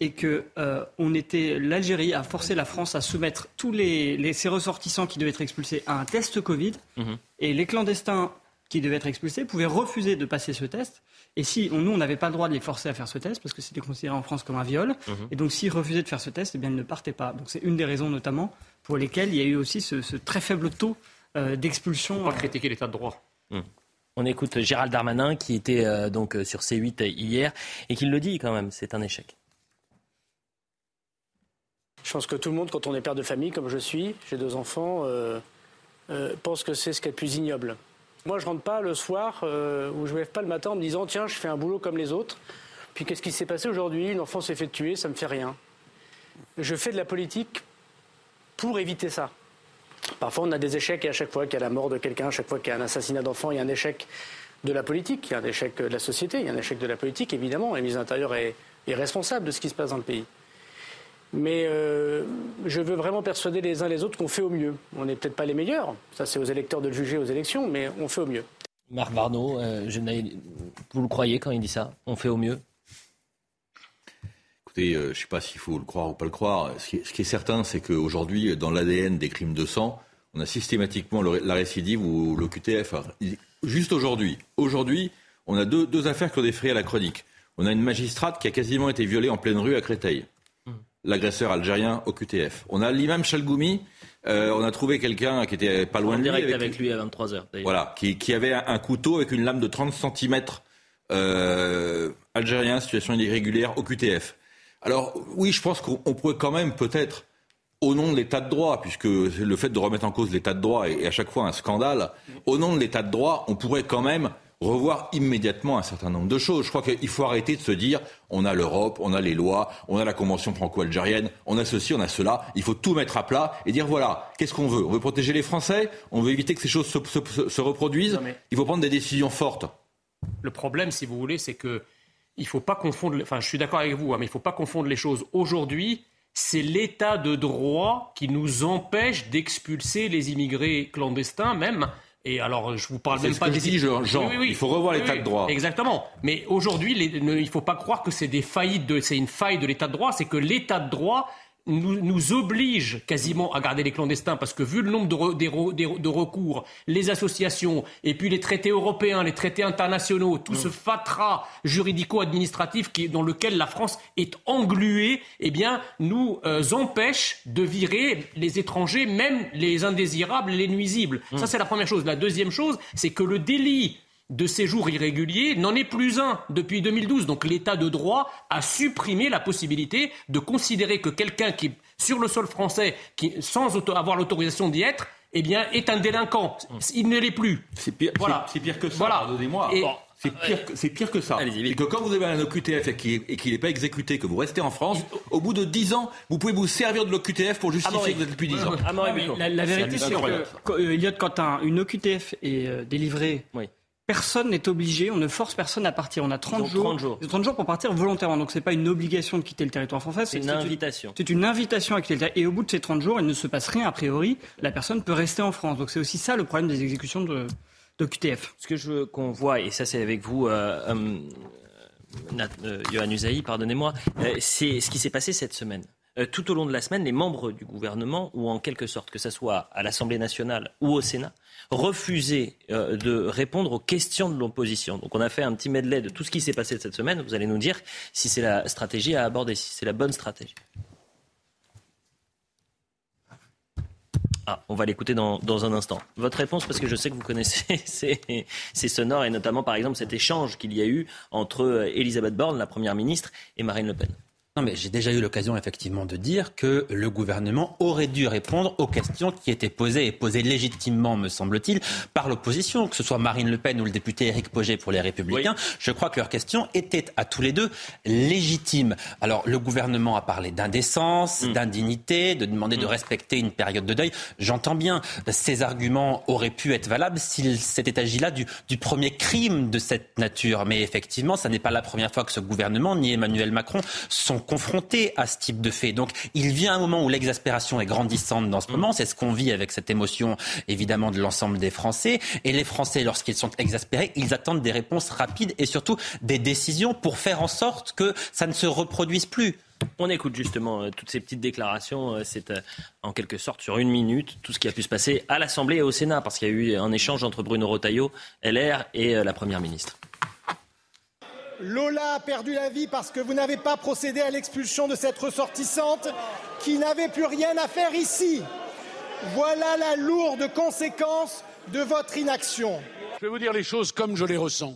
et que euh, on était l'Algérie a forcé la France à soumettre tous les, ses ressortissants qui devaient être expulsés à un test Covid mhm. et les clandestins qui devaient être expulsés pouvaient refuser de passer ce test. Et si nous, on n'avait pas le droit de les forcer à faire ce test parce que c'était considéré en France comme un viol, mhm. et donc s'ils refusaient de faire ce test, eh bien ils ne partaient pas. Donc c'est une des raisons notamment pour lesquelles il y a eu aussi ce, très faible taux euh, d'expulsion. On pas critiquer l'état de droit. Mhm. On écoute Gérald Darmanin qui était euh, donc sur C8 hier et qui le dit quand même, c'est un échec. Je pense que tout le monde, quand on est père de famille, comme je suis, j'ai deux enfants, euh, euh, pense que c'est ce qui est le plus ignoble. Moi, je rentre pas le soir euh, ou je me lève pas le matin en me disant tiens, je fais un boulot comme les autres. Puis qu'est-ce qui s'est passé aujourd'hui? Une enfant s'est fait tuer, ça me fait rien. Je fais de la politique pour éviter ça. Parfois, on a des échecs et à chaque fois qu'il y a la mort de quelqu'un, à chaque fois qu'il y a un assassinat d'enfant, il y a un échec de la politique, il y a un échec de la société, il y a un échec de la politique, évidemment. La mise intérieure est, est responsable de ce qui se passe dans le pays. Mais euh, je veux vraiment persuader les uns les autres qu'on fait au mieux. On n'est peut-être pas les meilleurs, ça c'est aux électeurs de le juger aux élections, mais on fait au mieux. Marc Varnaud, euh, vous le croyez quand il dit ça? On fait au mieux? Écoutez, euh, je ne sais pas s'il faut le croire ou pas le croire. Ce qui est, certain, c'est qu'aujourd'hui, dans l'ADN des crimes de sang, on a systématiquement la récidive ou l'OQTF. Juste aujourd'hui, aujourd'hui, on a deux, deux affaires qui ont défrayé à la chronique. On a une magistrate qui a quasiment été violée en pleine rue à Créteil l'agresseur algérien au QTF. On a l'imam Chalgoumi, euh, on a trouvé quelqu'un qui était pas loin de lui. direct avec, lui à 23h. Voilà, qui, qui, avait un couteau avec une lame de 30 cm euh, algérien, situation irrégulière au QTF. Alors oui, je pense qu'on pourrait quand même peut-être, au nom de l'état de droit, puisque le fait de remettre en cause l'état de droit est à chaque fois un scandale, au nom de l'état de droit, on pourrait quand même revoir immédiatement un certain nombre de choses. Je crois qu'il faut arrêter de se dire on a l'Europe, on a les lois, on a la Convention franco-algérienne, on a ceci, on a cela. Il faut tout mettre à plat et dire voilà, qu'est-ce qu'on veut? On veut protéger les Français? On veut éviter que ces choses se, reproduisent? Il faut prendre des décisions fortes. Le problème, si vous voulez, c'est que il faut pas confondre. Enfin, je suis d'accord avec vous, hein, mais il ne faut pas confondre les choses. Aujourd'hui, c'est l'état de droit qui nous empêche d'expulser les immigrés clandestins, même et alors, je vous parle même pas des. Jean, il faut revoir l'état de droit. Exactement. Mais aujourd'hui, il ne faut pas croire que c'est des faillites de, c'est une faille de l'état de droit. C'est que l'état de droit nous, oblige quasiment à garder les clandestins parce que vu le nombre de, recours, les associations et puis les traités européens, les traités internationaux, tout ce fatras juridico-administratif dans lequel la France est engluée, eh bien, nous euh, empêche de virer les étrangers, même les indésirables les nuisibles. Ça, c'est la première chose. La deuxième chose, c'est que le délit de séjour irrégulier n'en est plus un depuis 2012. Donc l'État de droit a supprimé la possibilité de considérer que quelqu'un qui est sur le sol français, qui, sans avoir l'autorisation d'y être, eh bien, est un délinquant. Il ne l'est plus. C'est pire, voilà. pire que ça, pardonnez-moi. C'est pire, que, pire que ça. C'est que quand vous avez un OQTF et qu'il n'est pas exécuté, que vous restez en France, au bout de 10 ans, vous pouvez vous servir de l'OQTF pour justifier que vous êtes depuis 10 ans. la, vérité, c'est que, quand une OQTF est euh, délivrée personne n'est obligé, on ne force personne à partir. On a 30 jours, 30 jours. 30 jours pour partir volontairement. Donc ce n'est pas une obligation de quitter le territoire français. C'est une invitation. C'est une invitation à quitter le territoire. Et au bout de ces 30 jours, il ne se passe rien a priori. La personne peut rester en France. Donc c'est aussi ça le problème des exécutions de, de QTF. Ce que je veux qu'on voit, et ça c'est avec vous, euh, euh, euh Johan Usaï, pardonnez-moi, euh, c'est ce qui s'est passé cette semaine. tout au long de la semaine, les membres du gouvernement, ou en quelque sorte, que ce soit à l'Assemblée nationale ou au Sénat, refusé euh, de répondre aux questions de l'opposition. Donc on a fait un petit medley de tout ce qui s'est passé cette semaine. Vous allez nous dire si c'est la stratégie à aborder, si c'est la bonne stratégie. Ah, on va l'écouter dans, un instant. Votre réponse, parce que je sais que vous connaissez *laughs* ces, ces sonores, et notamment par exemple cet échange qu'il y a eu entre euh, Elisabeth Borne, la Première ministre, et Marine Le Pen. Non, mais j'ai déjà eu l'occasion effectivement de dire que le gouvernement aurait dû répondre aux questions qui étaient posées et posées légitimement, me semble-t-il, par l'opposition, que ce soit Marine Le Pen ou le député Éric Poget pour les Républicains. Je crois que leurs questions étaient à tous les deux légitimes. Alors, le gouvernement a parlé d'indécence, mm. d'indignité, de demander de mm. respecter une période de deuil. J'entends bien, ces arguments auraient pu être valables s'il s'était agi là du, du premier crime de cette nature. Mais effectivement, ça n'est pas la première fois que ce gouvernement ni Emmanuel Macron sont confrontés à ce type de fait. Donc il vient un moment où l'exaspération est grandissante dans ce mm. moment. C'est ce qu'on vit avec cette émotion évidemment de l'ensemble des Français. Et les Français, lorsqu'ils sont exaspérés, ils attendent des réponses rapides et surtout des décisions pour faire en sorte que ça ne se reproduise plus. On écoute justement euh, toutes ces petites déclarations. Euh, c'est euh, en quelque sorte sur une minute tout ce qui a pu se passer à l'Assemblée et au Sénat, parce qu'il y a eu un échange entre Bruno Retailleau, LR, et la Première ministre. Lola a perdu la vie parce que vous n'avez pas procédé à l'expulsion de cette ressortissante qui n'avait plus rien à faire ici. Voilà la lourde conséquence de votre inaction. Je vais vous dire les choses comme je les ressens.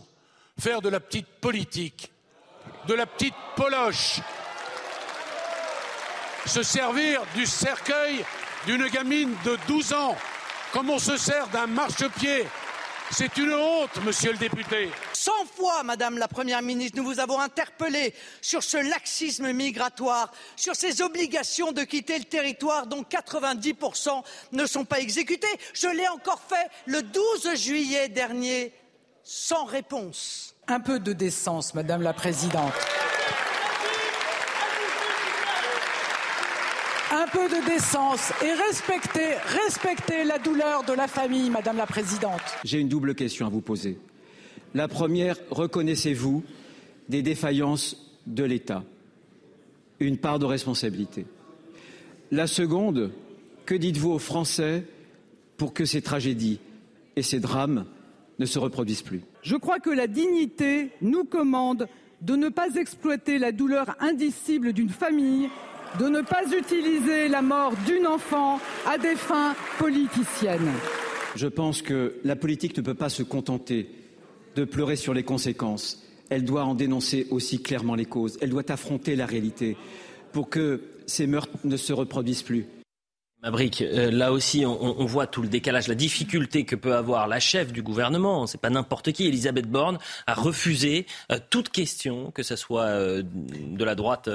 Faire de la petite politique, de la petite poloche, se servir du cercueil d'une gamine de 12 ans, comme on se sert d'un marchepied c'est une honte, monsieur le député. Cent fois, Madame la Première ministre, nous vous avons interpellé sur ce laxisme migratoire, sur ces obligations de quitter le territoire dont 90% ne sont pas exécutées. Je l'ai encore fait le 12 juillet dernier, sans réponse. Un peu de décence, Madame la Présidente. Un peu de décence et respectez, respectez la douleur de la famille, Madame la Présidente. J'ai une double question à vous poser. La première, reconnaissez-vous des défaillances de l'État? Une part de responsabilité. La seconde, que dites-vous aux Français pour que ces tragédies et ces drames ne se reproduisent plus? Je crois que la dignité nous commande de ne pas exploiter la douleur indicible d'une famille de ne pas utiliser la mort d'une enfant à des fins politiciennes. Je pense que la politique ne peut pas se contenter de pleurer sur les conséquences. Elle doit en dénoncer aussi clairement les causes. Elle doit affronter la réalité pour que ces meurtres ne se reproduisent plus. Brique, euh, là aussi, on, voit tout le décalage, la difficulté que peut avoir la chef du gouvernement, c'est pas n'importe qui, Elisabeth Borne, à refuser euh, toute question, que ce soit euh, de la droite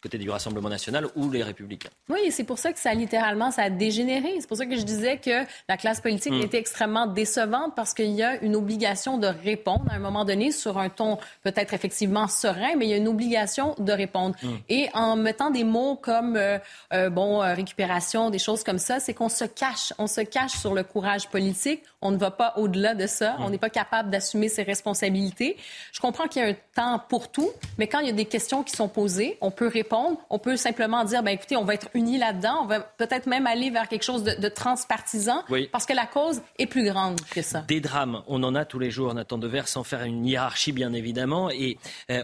côté du Rassemblement national ou les républicains. Oui, c'est pour ça que ça littéralement, ça a dégénéré. C'est pour ça que je disais que la classe politique mm. était extrêmement décevante parce qu'il y a une obligation de répondre à un moment donné sur un ton peut-être effectivement serein, mais il y a une obligation de répondre. Mm. Et en mettant des mots comme, euh, euh, bon, euh, récupération, des choses comme ça, c'est qu'on se cache. On se cache sur le courage politique. On ne va pas au-delà de ça. Mm. On n'est pas capable d'assumer ses responsabilités. Je comprends qu'il y a un temps pour tout, mais quand il y a des questions qui sont posées, on peut répondre on peut simplement dire, ben, écoutez, on va être unis là-dedans. On va peut-être même aller vers quelque chose de, transpartisan parce que la cause est plus grande que ça. Des drames, on en a tous les jours, Nathan Devers, sans faire une hiérarchie, bien évidemment. Et euh,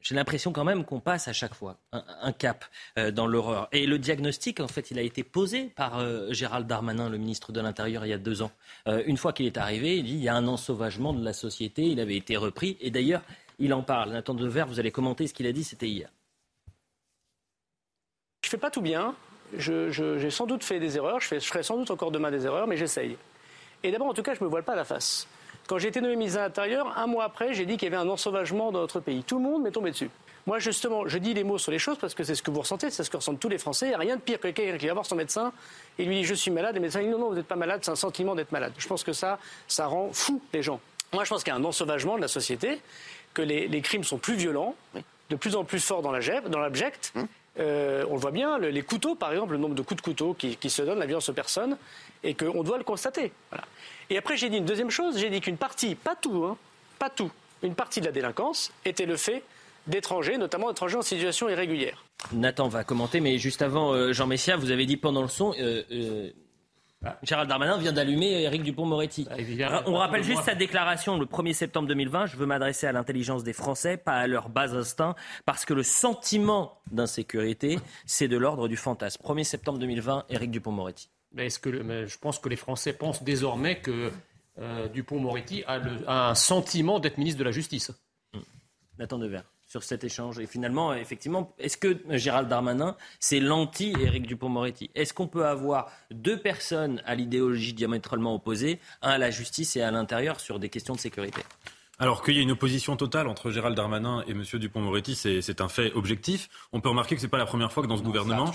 j'ai l'impression quand même qu'on passe à chaque fois un, cap euh, dans l'horreur. Et le diagnostic, en fait, il a été posé par euh, Gérald Darmanin, le ministre de l'Intérieur, il y a deux ans. une fois qu'il est arrivé, il dit il y a un ensauvagement de la société, il avait été repris. Et d'ailleurs, il en parle. Nathan Devers, vous allez commenter ce qu'il a dit, c'était hier. Je fais pas tout bien. J'ai sans doute fait des erreurs. Je, fais, ferai sans doute encore demain des erreurs, mais j'essaye. Et d'abord, en tout cas, je me voile pas la face. Quand j'ai été nommé ministre de l'Intérieur, un mois après, j'ai dit qu'il y avait un ensauvagement dans notre pays. Tout le monde m'est tombé dessus. Moi, justement, je dis les mots sur les choses parce que c'est ce que vous ressentez, c'est ce que ressentent tous les Français. Il n'y a rien de pire que quelqu'un qui va voir son médecin et lui dit Je suis malade. Et le médecin dit Non, non, vous n'êtes pas malade, c'est un sentiment d'être malade. Je pense que ça, ça rend fou les gens. Moi, je pense qu'il y a un ensauvagement de la société, que les, crimes sont plus violents, de plus en plus forts dans l'abject. Hum. Euh, on le voit bien, les couteaux, par exemple, le nombre de coups de couteau qui, se donnent, la violence aux personnes, et qu'on doit le constater. Et après, j'ai dit une deuxième chose, j'ai dit qu'une partie, pas tout, hein, pas tout, une partie de la délinquance était le fait d'étrangers, notamment d'étrangers en situation irrégulière. Nathan va commenter, mais juste avant, euh, Jean Messia, vous avez dit pendant le son, euh. Gérald Darmanin vient d'allumer Éric Dupont-Moretti. Ah, on rappelle juste sa déclaration le 1er septembre 2020. Je veux m'adresser à l'intelligence des Français, pas à leur bas instinct, parce que le sentiment d'insécurité, c'est de l'ordre du fantasme. 1er septembre 2020, Éric Dupont-Moretti. Est-ce que je pense que les Français pensent désormais que euh, Dupont-Moretti a, a, un sentiment d'être ministre de la Justice. Nathan Devers sur cet échange. Et finalement, effectivement, est-ce que Gérald Darmanin, c'est l'anti-Éric Dupont-Moretti Est-ce qu'on peut avoir deux personnes à l'idéologie diamétralement opposée, un à la justice et à l'intérieur sur des questions de sécurité? Alors qu'il y a une opposition totale entre Gérald Darmanin et M. Dupont-Moretti, c'est un fait objectif. On peut remarquer que ce n'est pas la première fois que dans ce gouvernement,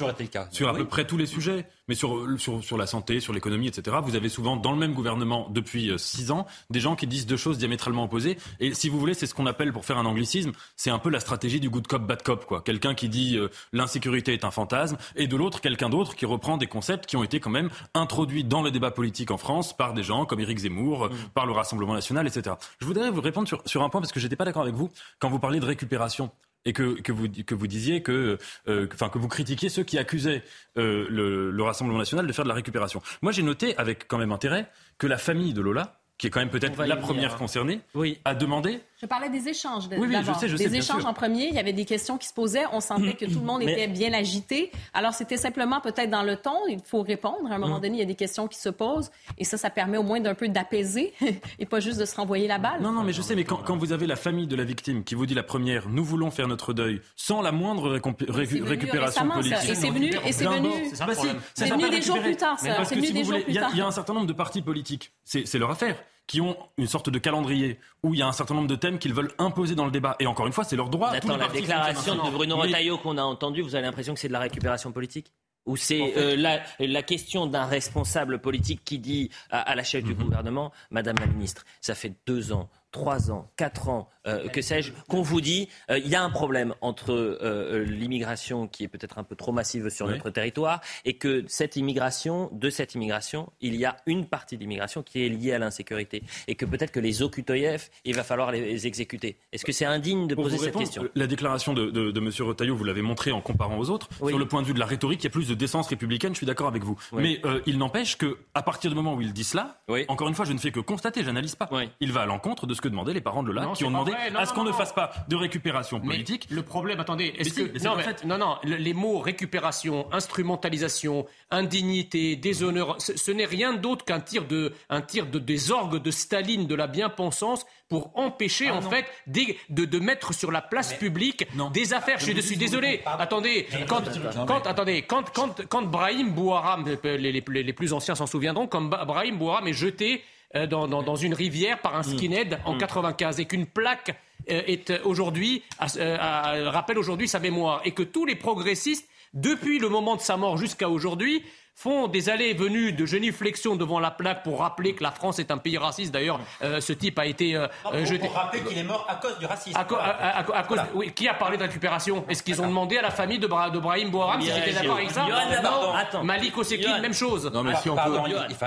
sur à peu près tous les sujets, mais sur, sur, sur la santé, sur l'économie, etc., vous avez souvent dans le même gouvernement depuis euh, six ans des gens qui disent deux choses diamétralement opposées. Et si vous voulez, c'est ce qu'on appelle, pour faire un anglicisme, c'est un peu la stratégie du good cop, bad cop. quoi. Quelqu'un qui dit euh, l'insécurité est un fantasme, et de l'autre, quelqu'un d'autre qui reprend des concepts qui ont été quand même introduits dans le débat politique en France par des gens comme Éric Zemmour, mm. par le Rassemblement national, etc. Je voudrais vous répondre sur, un point parce que j'étais pas d'accord avec vous quand vous parliez de récupération et que, que, vous, que vous disiez que, euh, que vous critiquiez ceux qui accusaient euh, le, le Rassemblement national de faire de la récupération. Moi, j'ai noté avec quand même intérêt que la famille de Lola, qui est quand même peut-être la première concernée, oui. a demandé je parlais des échanges. Oui, oui, je sais, je sais, des échanges en premier, il y avait des questions qui se posaient, on sentait que tout le monde était bien agité. Alors c'était simplement peut-être dans le ton, il faut répondre. À un moment mm. donné, il y a des questions qui se posent et ça, ça permet au moins d'un peu d'apaiser *laughs* et pas juste de se renvoyer la balle. Non, non, mais je sais, mais quand, quand, vous avez la famille de la victime qui vous dit la première, nous voulons faire notre deuil sans la moindre récupération politique. Et c'est venu, et c'est venu, c'est venu des jours plus tard. C'est venu des jours plus tard. Il y a un certain nombre de partis politiques, c'est leur affaire qui ont une sorte de calendrier où il y a un certain nombre de thèmes qu'ils veulent imposer dans le débat. Et encore une fois, c'est leur droit. Attends, la déclaration de Bruno Retailleau qu'on a entendue, vous avez l'impression que c'est de la récupération politique ou c'est euh, la, la, question d'un responsable politique qui dit à, à la chef du mhm. gouvernement, Madame la ministre, ça fait deux ans, trois ans, quatre ans, euh, que sais-je, qu'on vous dit, euh, il y a un problème entre euh, l'immigration qui est peut-être un peu trop massive sur notre territoire et que cette immigration, de cette immigration, il y a une partie de l'immigration qui est liée à l'insécurité et que peut-être que les Okutoyev, il va falloir les exécuter. Est-ce que c'est indigne de poser cette question? La déclaration de, de, de M. Retailleau, vous l'avez montré en comparant aux autres. Sur le point de vue de la rhétorique, il y a plus de décence républicaine, je suis d'accord avec vous. Mais il n'empêche que à partir du moment où il dit cela, encore une fois, je ne fais que constater, j'analyse pas. Il va à l'encontre de ce ce que demandaient les parents de Lola, qui ont demandé à ce qu'on ne fasse pas de récupération politique. le problème, attendez, est-ce que non, non, non, les mots récupération, instrumentalisation, indignité, déshonneur, ce, n'est rien d'autre qu'un tir de, un tir de des orgues de Staline, de la bien-pensance pour empêcher ah en fait de, de, mettre sur la place publique des affaires. Je, suis désolé. Attendez, quand, quand, attendez, quand, quand, quand Brahim Bouharam, les, les, les plus anciens s'en souviendront, quand Brahim Bouharam est jeté dans, dans, dans, une rivière par un mm. skinhead en 95 mm. et qu'une plaque euh, est aujourd'hui euh, rappelle aujourd'hui sa mémoire et que tous les progressistes depuis le moment de sa mort jusqu'à aujourd'hui font des allées et venues de géniflexion devant la plaque pour rappeler que la France est un pays raciste. D'ailleurs, euh, ce type a été euh, euh, jeté. Pour rappeler qu'il est mort à cause du racisme. À, cause, oui, qui a parlé de récupération? Est-ce qu'ils ont demandé à la famille de, Bra de Brahim Bouharam s'ils étaient d'accord avec ça? Non. Malik Osekine, même chose. Non, mais si on Pardon,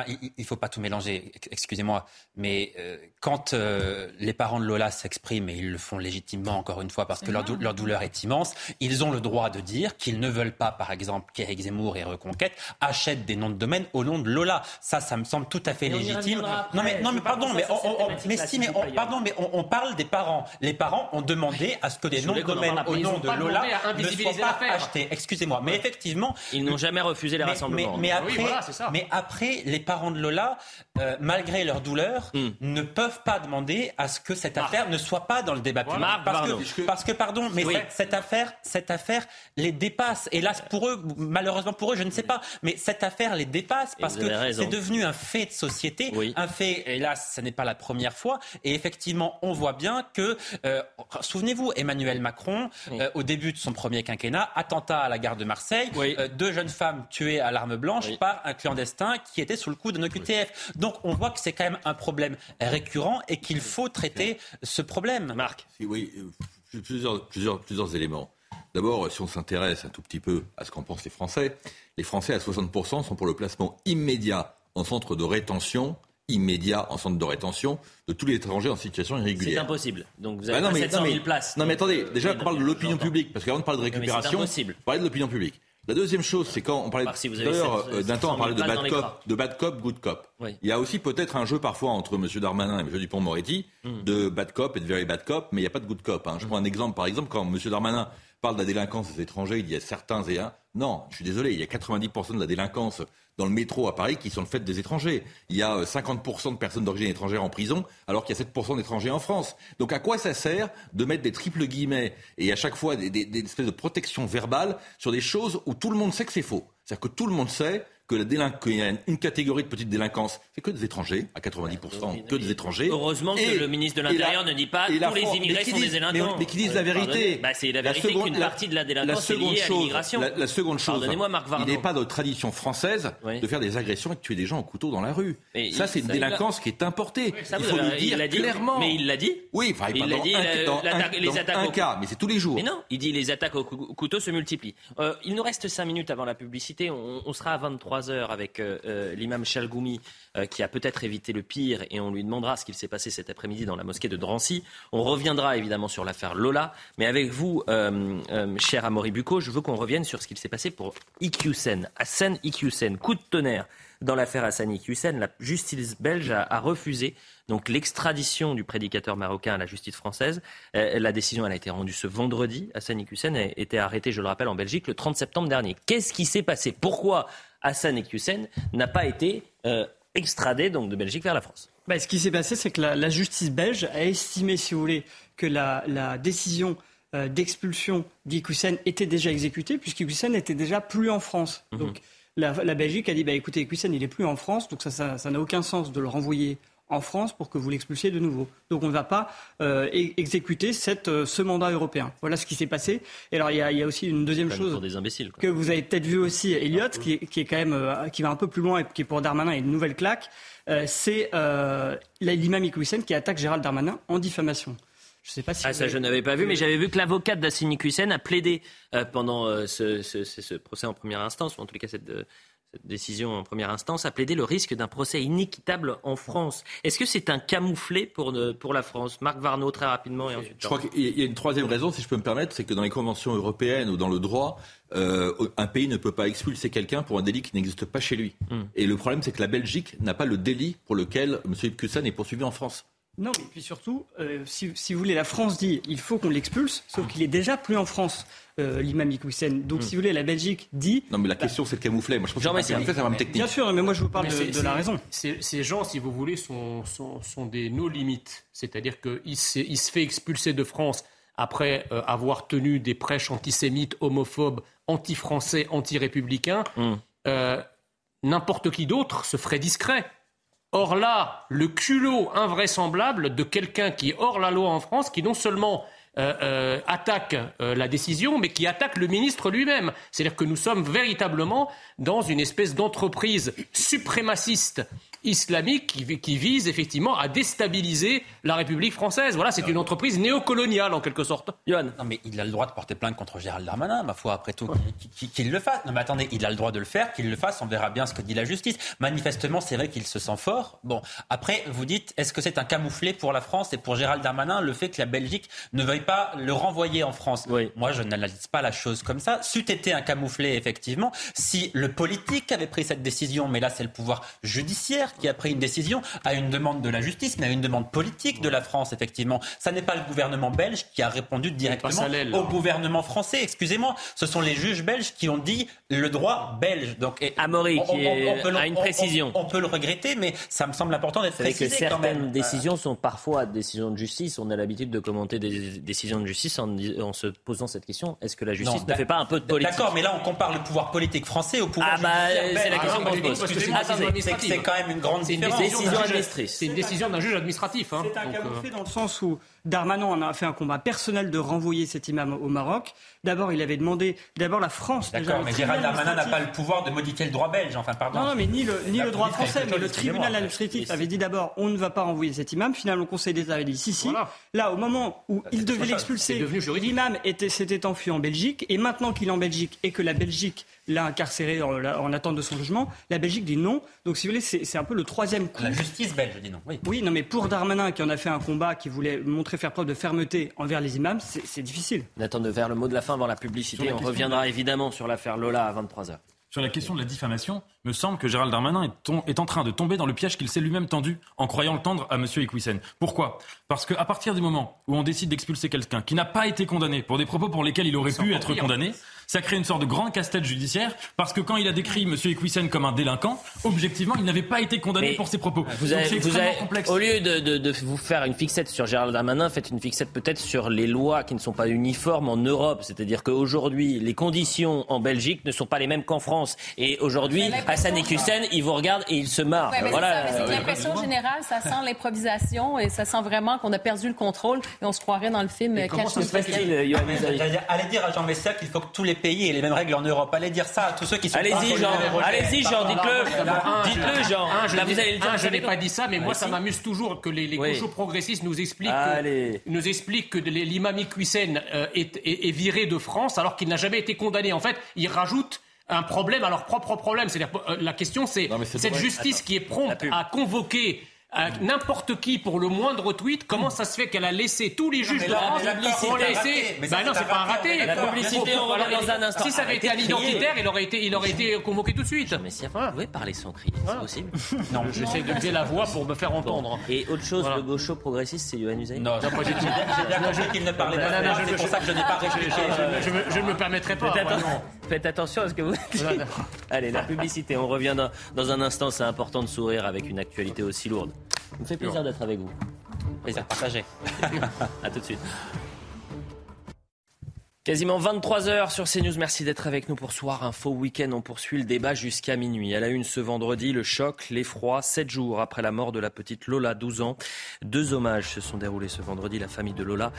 il ne faut pas tout mélanger. Excusez-moi, mais quand les parents de Lola s'expriment et ils le font légitimement, encore une fois, parce que leur, leur, douleur est immense, ils ont le droit de dire qu'ils ne veulent pas, par exemple, qu'Éric Zemmour et Reconquête achètent des noms de domaine au nom de Lola. Ça, ça me semble tout à fait légitime. Non mais, non mais pardon, mais, on, mais si, mais on, pardon, mais on, parle des parents. Les parents ont demandé à ce que des noms de domaine au nom de Lola ne soient pas achetés. Excusez-moi, mais effectivement, ils n'ont jamais refusé les rassemblements. Mais, après, mais après, les parents de Lola, euh, malgré leur douleur, hmm. ne peuvent pas demander à ce que cette affaire ne soit pas dans le débat public. Parce que, parce que, pardon, mais cette affaire, cette affaire les dépasse. Hélas pour eux, malheureusement pour eux, je ne sais pas, mais cette affaire les dépasse parce que c'est devenu un fait de société, un fait, hélas, ce n'est pas la première fois. Et effectivement, on voit bien que, euh, souvenez-vous, Emmanuel Macron, euh, au début de son premier quinquennat, attentat à la gare de Marseille, euh, deux jeunes femmes tuées à l'arme blanche par un clandestin qui était sous le coup de nos QTF. Donc on voit que c'est quand même un problème récurrent et qu'il faut traiter ce problème. Marc. Oui, plusieurs, plusieurs, plusieurs éléments. D'abord, si on s'intéresse un tout petit peu à ce qu'en pensent les Français, les Français à 60% sont pour le placement immédiat en centre de rétention immédiat en centre de rétention de tous les étrangers en situation irrégulière. C'est impossible. Donc vous avez bah non, 700 000 places. Non mais attendez, déjà on parle de l'opinion publique, parce qu'avant de parler de récupération, on parlait de l'opinion publique. La deuxième chose, c'est quand on parlait si euh, d'un temps, on parlait de bad cop, de bad cop, good cop. Il y a aussi peut-être un jeu parfois entre M. Darmanin et M. Dupont-Moretti hmm. de bad cop et de very bad cop, mais il n'y a pas de good cop. Hein. Je prends un exemple, par exemple, quand M. Darmanin parle de la délinquance des étrangers, il y a certains et un. Non, je suis désolé, il y a 90% de la délinquance dans le métro à Paris qui sont le fait des étrangers. Il y a 50% euh, de personnes d'origine étrangère en prison, alors qu'il y a 7% d'étrangers en France. Donc à quoi ça sert de mettre des triples guillemets et à chaque fois des, des espèces de protection verbale sur des choses où tout le monde sait que c'est faux? C'est-à-dire que tout le monde sait que la y a une catégorie de petite délinquance, c'est que des étrangers, à 90%, que des étrangers. Heureusement que le ministre de l'Intérieur ne dit pas tous les immigrés sont des délinquants. Mais, qui disent la vérité. Bah, c'est la vérité qu'une partie de la délinquance est liée à l'immigration. La, seconde chose, il n'est pas de tradition française de faire des agressions et de tuer des gens au couteau dans la rue. ça, c'est une délinquance qui est importée. il faut le dire clairement. Mais il l'a dit. Oui, enfin, il l'a dit. Les attaques un cas, mais c'est tous les jours. Mais non, il dit les attaques au couteau se multiplient. Euh, il nous reste 5 minutes avant la publicité. On sera à 23 heures avec euh, euh, l'imam Chalgoumi euh, qui a peut-être évité le pire et on lui demandera ce qu'il s'est passé cet après-midi dans la mosquée de Drancy. On reviendra évidemment sur l'affaire Lola, mais avec vous, cher Amaury Bucco, je veux qu'on revienne sur ce qu'il s'est passé pour Iqiyoussen, Hassan Iqiyoussen, coup de tonnerre dans l'affaire Hassan Iqiyoussen, la justice belge a, refusé donc l'extradition du prédicateur marocain à la justice française. la décision a été rendue ce vendredi. Hassan Iqiyoussen a été arrêté, je le rappelle, en Belgique le 30 septembre dernier. Qu'est-ce qui s'est passé? Pourquoi Hassan Ekyusen n'a pas été euh, extradé donc de Belgique vers la France. Bah, ce qui s'est passé, c'est que la, justice belge a estimé, si vous voulez, que la, décision euh, d'expulsion d'Ikusen était déjà exécutée, puisqu'Ikusen n'était déjà plus en France. Mhm. Donc la, Belgique a dit, bah, écoutez, Ikusen, il n'est plus en France, donc ça n'a aucun sens de le renvoyer en France pour que vous l'expulsiez de nouveau. Donc on ne va pas euh, exécuter cette, euh, ce mandat européen. Voilà ce qui s'est passé. Et alors il y a, aussi une deuxième chose des imbéciles, que vous avez peut-être vu aussi, Elliot, qui, est quand même euh, qui va un peu plus loin et qui est pour Darmanin une nouvelle claque. c'est l'imam Iqwisen qui attaque Gérald Darmanin en diffamation. Je sais pas si ah, ça, je n'avais pas vu, mais j'avais vu que l'avocate d'Assini Iqwisen a plaidé pendant ce, ce, procès en première instance, ou en tout cas cette, décision en première instance, a plaidé le risque d'un procès inéquitable en France. Est-ce que c'est un camouflet pour, pour la France? Marc Varnaud, très rapidement. Et ensuite, je crois qu'il y a une troisième raison, si je peux me permettre, c'est que dans les conventions européennes ou dans le droit, euh, un pays ne peut pas expulser quelqu'un pour un délit qui n'existe pas chez lui. Hmm. Et le problème, c'est que la Belgique n'a pas le délit pour lequel M. Ibkusen est poursuivi en France. Non, mais puis surtout, euh, si, vous voulez, la France dit il faut qu'on l'expulse, sauf qu'il est déjà plus en France, euh, l'imam Iqwisen. Donc, hmm. si vous voulez, la Belgique dit. Non, mais la question, c'est de camoufler. Moi, je pense que c'est un technique. Bien sûr, mais moi, je vous parle de, la raison. Ces gens, si vous voulez, sont, sont, des no-limites. C'est-à-dire qu'il se, fait expulser de France après euh, avoir tenu des prêches antisémites, homophobes, anti-français, anti-républicains. Hmm. N'importe qui d'autre se ferait discret. Or là, le culot invraisemblable de quelqu'un qui est hors la loi en France, qui non seulement euh, euh, attaque euh, la décision, mais qui attaque le ministre lui-même. C'est-à-dire que nous sommes véritablement dans une espèce d'entreprise suprémaciste islamique qui, vise effectivement à déstabiliser la République française. Voilà, c'est une entreprise néocoloniale en quelque sorte. Johan. Non, mais il a le droit de porter plainte contre Gérald Darmanin, ma foi, après tout, qu'il le fasse. Non, mais attendez, il a le droit de le faire, qu'il le fasse, on verra bien ce que dit la justice. Manifestement, c'est vrai qu'il se sent fort. Bon, après, vous dites, est-ce que c'est un camouflet pour la France et pour Gérald Darmanin le fait que la Belgique ne veuille pas le renvoyer en France? Oui. Moi, je n'analyse pas la chose comme ça. C'eût été un camouflet, effectivement, si le politique avait pris cette décision, mais là, c'est le pouvoir judiciaire qui a pris une décision à une demande de la justice, mais à une demande politique de la France, effectivement. Ça n'est pas le gouvernement belge qui a répondu directement au gouvernement français. Excusez-moi, ce sont les juges belges qui ont dit le droit belge. Donc, et Amaury, qui a une précision. On, peut le regretter, mais ça me semble important d'être précisé que certaines décisions sont parfois décisions de justice. On a l'habitude de commenter des décisions de justice en, en se posant cette question est-ce que la justice ne fait pas un peu de politique? D'accord, mais là on compare le pouvoir politique français au pouvoir ah bah, C'est la question qu'on se pose. C'est quand même une grande c'est une décision administrative. C'est une décision d'un juge administratif. Hein. C'est un camouflet dans le sens où Darmanin en a fait un combat personnel de renvoyer cet imam au Maroc. D'abord, il avait demandé, d'abord la France. D'accord, mais Gérald Darmanin n'a pas le pouvoir de modifier le droit belge. Enfin, pardon. Non, non mais ni le, ni le droit français, mais le tribunal administratif avait dit d'abord, on ne va pas renvoyer cet imam. Finalement, le Conseil d'État avait dit si, si. Là, au moment où il devait l'expulser, l'imam s'était enfui en Belgique, et maintenant qu'il est en Belgique et que la Belgique l'a incarcéré en, attente de son logement, la Belgique dit non. Donc, si vous voulez, c'est un peu le troisième coup. La justice belge dit non. Oui. oui, non, mais pour Darmanin qui en a fait un combat, qui voulait montrer faire preuve de fermeté envers les imams, c'est difficile. On de faire le mot de la fin avant la publicité. On reviendra évidemment sur l'affaire Lola à 23h. Sur la question de la diffamation, me semble que Gérald Darmanin est, en train de tomber dans le piège qu'il s'est lui-même tendu en croyant le tendre à M. Equissen. Pourquoi? Parce qu'à partir du moment où on décide d'expulser quelqu'un qui n'a pas été condamné pour des propos pour lesquels il aurait pu être condamné, ça crée une sorte de grand casse-tête judiciaire parce que quand il a décrit M. Equissen comme un délinquant, objectivement, il n'avait pas été condamné pour ses propos. Vous avez, complexe. Au lieu de, vous faire une fixette sur Gérald Darmanin, faites une fixette peut-être sur les lois qui ne sont pas uniformes en Europe. C'est-à-dire qu'aujourd'hui, les conditions en Belgique ne sont pas les mêmes qu'en France. Et aujourd'hui, Hassan Equissen, il vous regarde et il se marre. voilà. C'est l'impression générale, ça sent *laughs* l'improvisation et ça sent vraiment qu'on a perdu le contrôle et on se croirait dans le film Comment se fait-il, Allez dire à Jean Messia qu'il faut que tous les pays et les mêmes règles en Europe. Allez dire ça à tous ceux qui sont Allez-y, Jean. Allez-y, Jean, dites-le. Dites-le, Jean. Là, vous allez le dire. je n'ai pas dit ça, mais moi, ça m'amuse toujours que les, les progressistes nous expliquent, que, nous expliquent que l'imam Iqwisen euh, est, est, viré de France alors qu'il n'a jamais été condamné. En fait, ils rajoutent un problème à leur propre problème. C'est-à-dire, euh, la question, c'est cette justice qui est prompte à convoquer n'importe qui pour le moindre tweet, comment ça se fait qu'elle a laissé tous les juges de France ont laissé Ben non, c'est pas un raté. La publicité, on revient dans un instant. Si ça avait été un identitaire, il aurait été, il aurait été convoqué tout de suite. Mais si vous pouvez parler sans cri, c'est possible. *laughs* Non, j'essaie de lever la voix pour me faire entendre. Et autre chose, le gaucho progressiste, c'est Yohann Usaï Non, j'ai bien compris qu'il ne parlait pas. C'est pour ça que je n'ai pas réfléchi. Je ne me permettrai pas. Faites attention à ce que vous dites. Allez, la publicité, on revient dans un instant. C'est important de sourire avec une actualité aussi lourde. Ça me fait plaisir d'être avec vous. Plaisir partagé. *laughs* à tout de suite. Quasiment 23 heures sur CNews. Merci d'être avec nous pour Soir Info Week-end. On poursuit le débat jusqu'à minuit. À la une ce vendredi, le choc, l'effroi. Sept jours après la mort de la petite Lola, 12 ans. Deux hommages se sont déroulés ce vendredi. La famille de Lola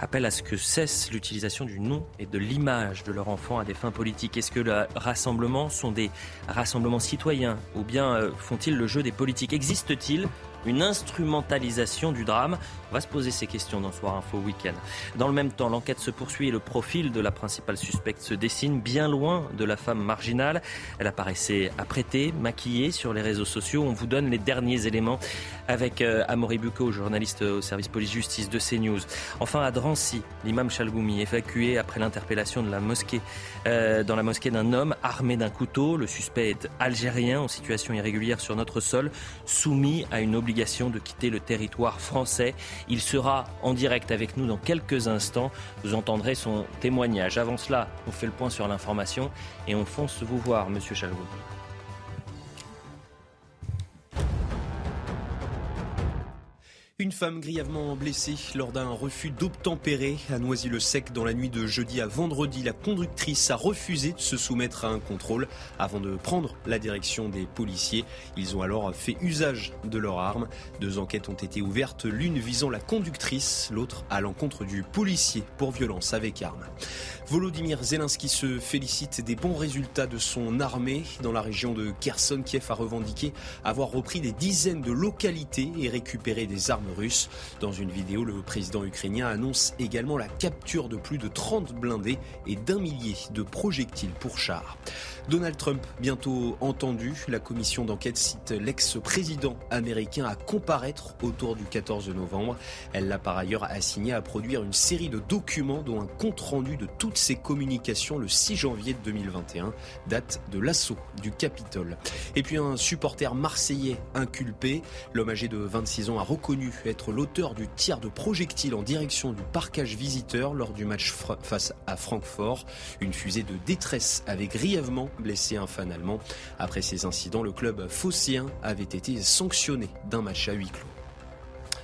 appelle à ce que cesse l'utilisation du nom et de l'image de leur enfant à des fins politiques. Est-ce que les rassemblements sont des rassemblements citoyens ou bien euh, font-ils le jeu des politiques? Existe-t-il une instrumentalisation du drame On va se poser ces questions dans Soir Info Week-end. Dans le même temps, l'enquête se poursuit et le profil de la principale suspecte se dessine bien loin de la femme marginale. Elle apparaissait apprêtée, maquillée sur les réseaux sociaux. On vous donne les derniers éléments avec euh, Amaury Bucco, journaliste au service police-justice de CNews. Enfin, à Drancy, l'imam Chalgoumi, évacué après l'interpellation de la mosquée, euh, dans la mosquée d'un homme armé d'un couteau. Le suspect est algérien en situation irrégulière sur notre sol, soumis à une obligation de quitter le territoire français. Il sera en direct avec nous dans quelques instants. Vous entendrez son témoignage. Avant cela, on fait le point sur l'information et on fonce vous voir, Monsieur Chalgot. Une femme grièvement blessée lors d'un refus d'obtempérer à Noisy-le-Sec dans la nuit de jeudi à vendredi. La conductrice a refusé de se soumettre à un contrôle avant de prendre la direction des policiers. Ils ont alors fait usage de leurs armes. Deux enquêtes ont été ouvertes, l'une visant la conductrice, l'autre à l'encontre du policier pour violence avec arme. Volodymyr Zelensky se félicite des bons résultats de son armée dans la région de Kherson. Kiev a revendiqué avoir repris des dizaines de localités et récupéré des armes Dans une vidéo, le président ukrainien annonce également la capture de plus de 30 blindés et d'un millier de projectiles pour chars. Donald Trump, bientôt entendu, la commission d'enquête cite l'ex-président américain à comparaître autour du 14 novembre. Elle l'a par ailleurs assigné à produire une série de documents dont un compte-rendu de toutes ses communications le 6 janvier 2021, date de l'assaut du Capitole. Et puis un supporter marseillais inculpé, l'homme âgé de 26 ans a reconnu être l'auteur du tir de projectile en direction du parcage visiteur lors du match face à Francfort. Une fusée de détresse avait grièvement blessé un fan allemand. Après ces incidents, le club phocéen avait été sanctionné d'un match à huis clos.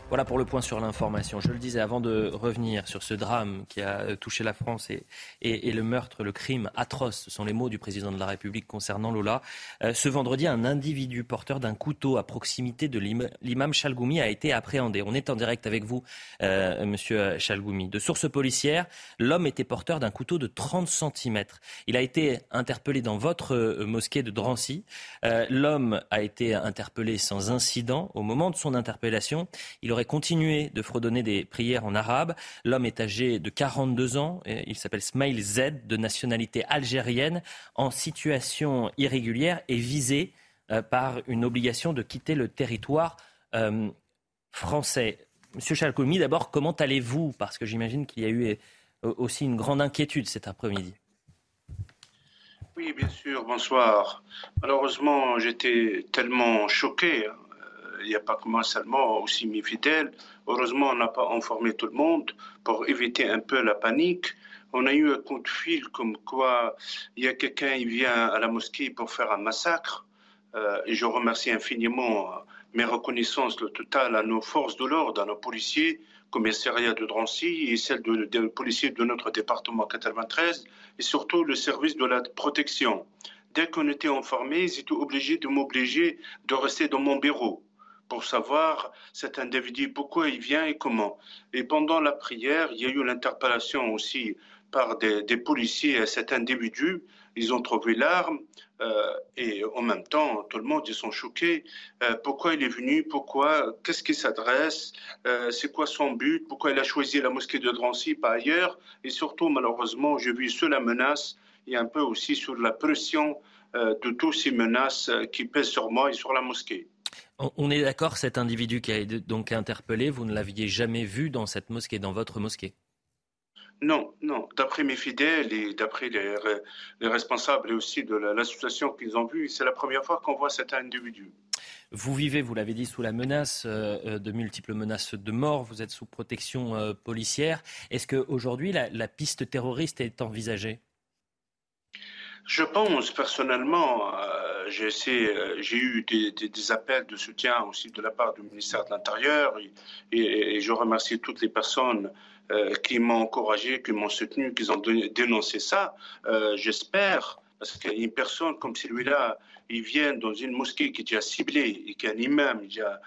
Voilà pour le point sur l'information. Je le disais avant de revenir sur ce drame qui a euh, touché la France et, et, le meurtre, le crime atroce, ce sont les mots du président de la République concernant Lola. Euh, ce vendredi, un individu porteur d'un couteau à proximité de l'imam Chalgoumi a été appréhendé. On est en direct avec vous, euh, monsieur Chalgoumi. De sources policières, l'homme était porteur d'un couteau de 30 cm. Il a été interpellé dans votre euh, mosquée de Drancy. l'homme a été interpellé sans incident. Au moment de son interpellation, il aurait continué de fredonner des prières en arabe. L'homme est âgé de 42 ans. Il s'appelle Smail Z, de nationalité algérienne, en situation irrégulière et visé euh, par une obligation de quitter le territoire euh, français. Monsieur Chalkoumi, d'abord, comment allez-vous? Parce que j'imagine qu'il y a eu euh, aussi une grande inquiétude cet après-midi. Oui, bien sûr, bonsoir. Malheureusement, j'étais tellement choqué hein, il n'y a pas que moi seulement, aussi mes fidèles. Heureusement, on n'a pas informé tout le monde pour éviter un peu la panique. On a eu un coup de fil comme quoi il y a quelqu'un qui vient à la mosquée pour faire un massacre. Euh, je remercie infiniment mes reconnaissances le total à nos forces de l'ordre, à nos policiers, commissariat de Drancy et celles des policiers de notre département 93 et surtout le service de la protection. Dès qu'on était informés, ils étaient obligés de m'obliger de rester dans mon bureau pour savoir cet individu, pourquoi il vient et comment. Et pendant la prière, il y a eu l'interpellation aussi par des, policiers à cet individu. Ils ont trouvé l'arme euh, et en même temps, tout le monde, ils sont choqués. Euh, pourquoi il est venu? Pourquoi? Qu'est-ce qu'il s'adresse? Euh, C'est quoi son but? Pourquoi il a choisi la mosquée de Drancy, pas ailleurs? Et surtout, malheureusement, je vis sur la menace et un peu aussi sur la pression de toutes ces menaces qui pèsent sur moi et sur la mosquée. On est d'accord, cet individu qui a été donc interpellé, vous ne l'aviez jamais vu dans cette mosquée, dans votre mosquée? Non, non. D'après mes fidèles et d'après les, responsables et aussi de l'association qu'ils ont vue, c'est la première fois qu'on voit cet individu. Vous vivez, vous l'avez dit, sous la menace euh, euh, de multiples menaces de mort. Vous êtes sous protection euh, policière. Est-ce qu'aujourd'hui, la, la piste terroriste est envisagée? Je pense personnellement j'ai eu des, appels de soutien aussi de la part du ministère de l'Intérieur et, je remercie toutes les personnes euh, qui m'ont encouragé, qui m'ont soutenu, qui ont dénoncé ça. Euh, j'espère, parce qu'une personne comme celui-là, il vient dans une mosquée qui est déjà ciblée et qui est un imam, il y a,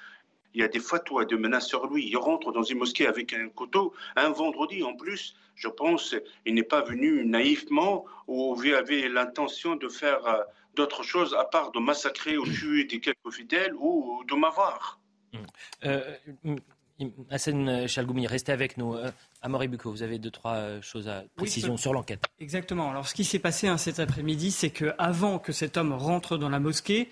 il y a des fatwas de menaces sur lui. Il rentre dans une mosquée avec un couteau, un vendredi en plus. Je pense il n'est pas venu naïvement ou avait l'intention de faire d'autres choses à part de massacrer ou tuer des quelques fidèles ou de m'avoir. Mmh. Euh, mmh, Hassan Chalgoumi, restez avec nous. Euh, Amaury Bucco, vous avez deux, trois euh, choses à précision sur l'enquête. Exactement. Alors, ce qui s'est passé hein, cet après-midi, c'est qu'avant que cet homme rentre dans la mosquée,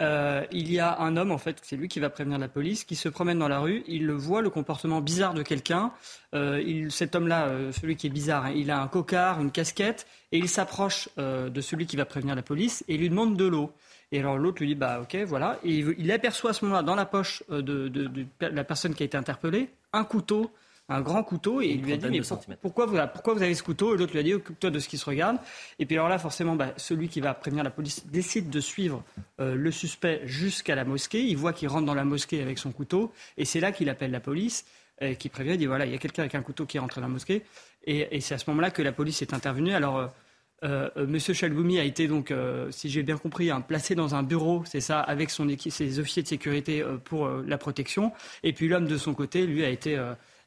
euh, il y a un homme, en fait, c'est lui qui va prévenir la police, qui se promène dans la rue, il voit le comportement bizarre de quelqu'un. Euh, cet homme-là, euh, celui qui est bizarre, hein, il a un cocard, une casquette, et il s'approche de celui qui va prévenir la police et lui demande de l'eau. Et alors l'autre lui dit bah ok voilà et il, aperçoit à ce moment-là dans la poche de, la personne qui a été interpellée un couteau un grand couteau et il lui a dit mais pourquoi, vous, pourquoi vous avez ce couteau? Et l'autre lui a dit occupe-toi de ce qui se regarde. Et puis alors là forcément bah, celui qui va prévenir la police décide de suivre euh, le suspect jusqu'à la mosquée. Il voit qu'il rentre dans la mosquée avec son couteau et c'est là qu'il appelle la police et qui prévient il dit voilà il y a quelqu'un avec un couteau qui est rentré dans la mosquée. Et, et c'est à ce moment-là que la police est intervenue. Alors euh, euh, Monsieur Chalgoumi a été donc, si j'ai bien compris, hein, placé dans un bureau, c'est ça, avec son ses officiers de sécurité pour la protection. Et puis l'homme de son côté, lui, a été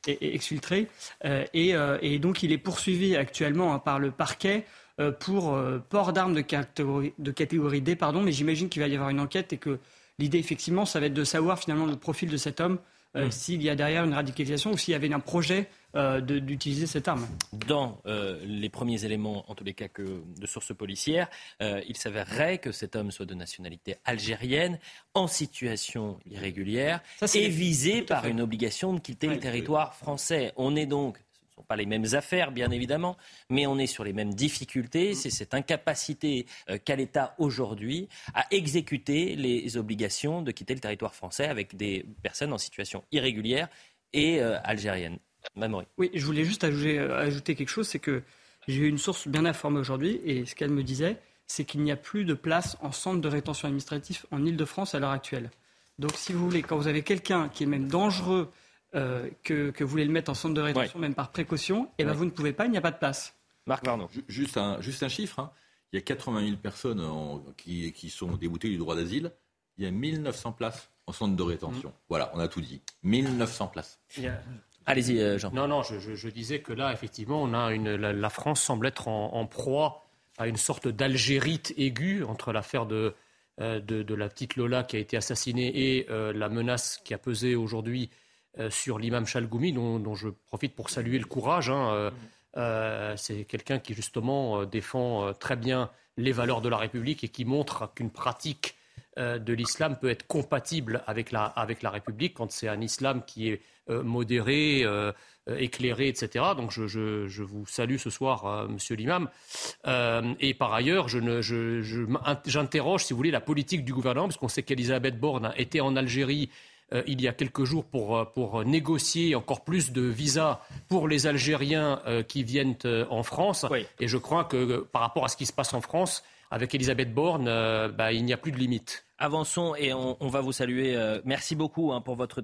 exfiltré. Euh, euh, et, donc il est poursuivi actuellement hein, par le parquet euh, pour port d'armes de catégorie, de catégorie D, pardon, mais j'imagine qu'il va y avoir une enquête et que l'idée, effectivement, ça va être de savoir finalement le profil de cet homme euh, s'il y a derrière une radicalisation ou s'il y avait un projet euh, d'utiliser cette arme. Dans euh, les premiers éléments, en tous les cas que de sources policières, il s'avérerait que cet homme soit de nationalité algérienne, en situation irrégulière, et visé par une obligation de quitter le territoire français. On est donc pas les mêmes affaires, bien évidemment, mais on est sur les mêmes difficultés. Mm. C'est cette incapacité euh, qu'a l'État aujourd'hui à exécuter les obligations de quitter le territoire français avec des personnes en situation irrégulière et euh, algérienne. Mamory. Oui, je voulais juste ajouter, euh, ajouter quelque chose, c'est que j'ai eu une source bien informée aujourd'hui, et ce qu'elle me disait, c'est qu'il n'y a plus de place en centre de rétention administratif en Ile-de-France à l'heure actuelle. Donc, si vous voulez, quand vous avez quelqu'un qui est même dangereux euh, que, vous voulez le mettre en centre de rétention, même par précaution, et eh ben vous ne pouvez pas, il n'y a pas de place. Marc. Juste un, juste un chiffre. Hein. Il y a 80 000 personnes qui, qui, sont déboutées du droit d'asile. Il y a 1900 places en centre de rétention. Mm. Voilà, on a tout dit. 1900 places. Allez-y, euh, Jean. Non, non, je, disais que là, effectivement, on a une, la, France semble être en, proie à une sorte d'algérite aiguë entre l'affaire de, euh, de, de, la petite Lola qui a été assassinée et la menace qui a pesé aujourd'hui euh, sur l'imam Chalgoumi, dont, je profite pour saluer le courage. Hein, euh, euh, c'est quelqu'un qui justement défend très bien les valeurs de la République et qui montre qu'une pratique de l'islam peut être compatible avec la, avec la République quand c'est un islam qui est modéré, éclairé, etc. Donc je, vous salue ce soir, monsieur l'imam. et par ailleurs, j'interroge, je, si vous voulez, la politique du gouvernement, parce qu'on sait qu'Elisabeth Borne était en Algérie euh, il y a quelques jours pour, euh, pour, négocier encore plus de visas pour les Algériens euh, qui viennent en France. Et je crois que par rapport à ce qui se passe en France, avec Elisabeth Borne, bah, il n'y a plus de limite. Avançons et on, va vous saluer. merci beaucoup hein, pour votre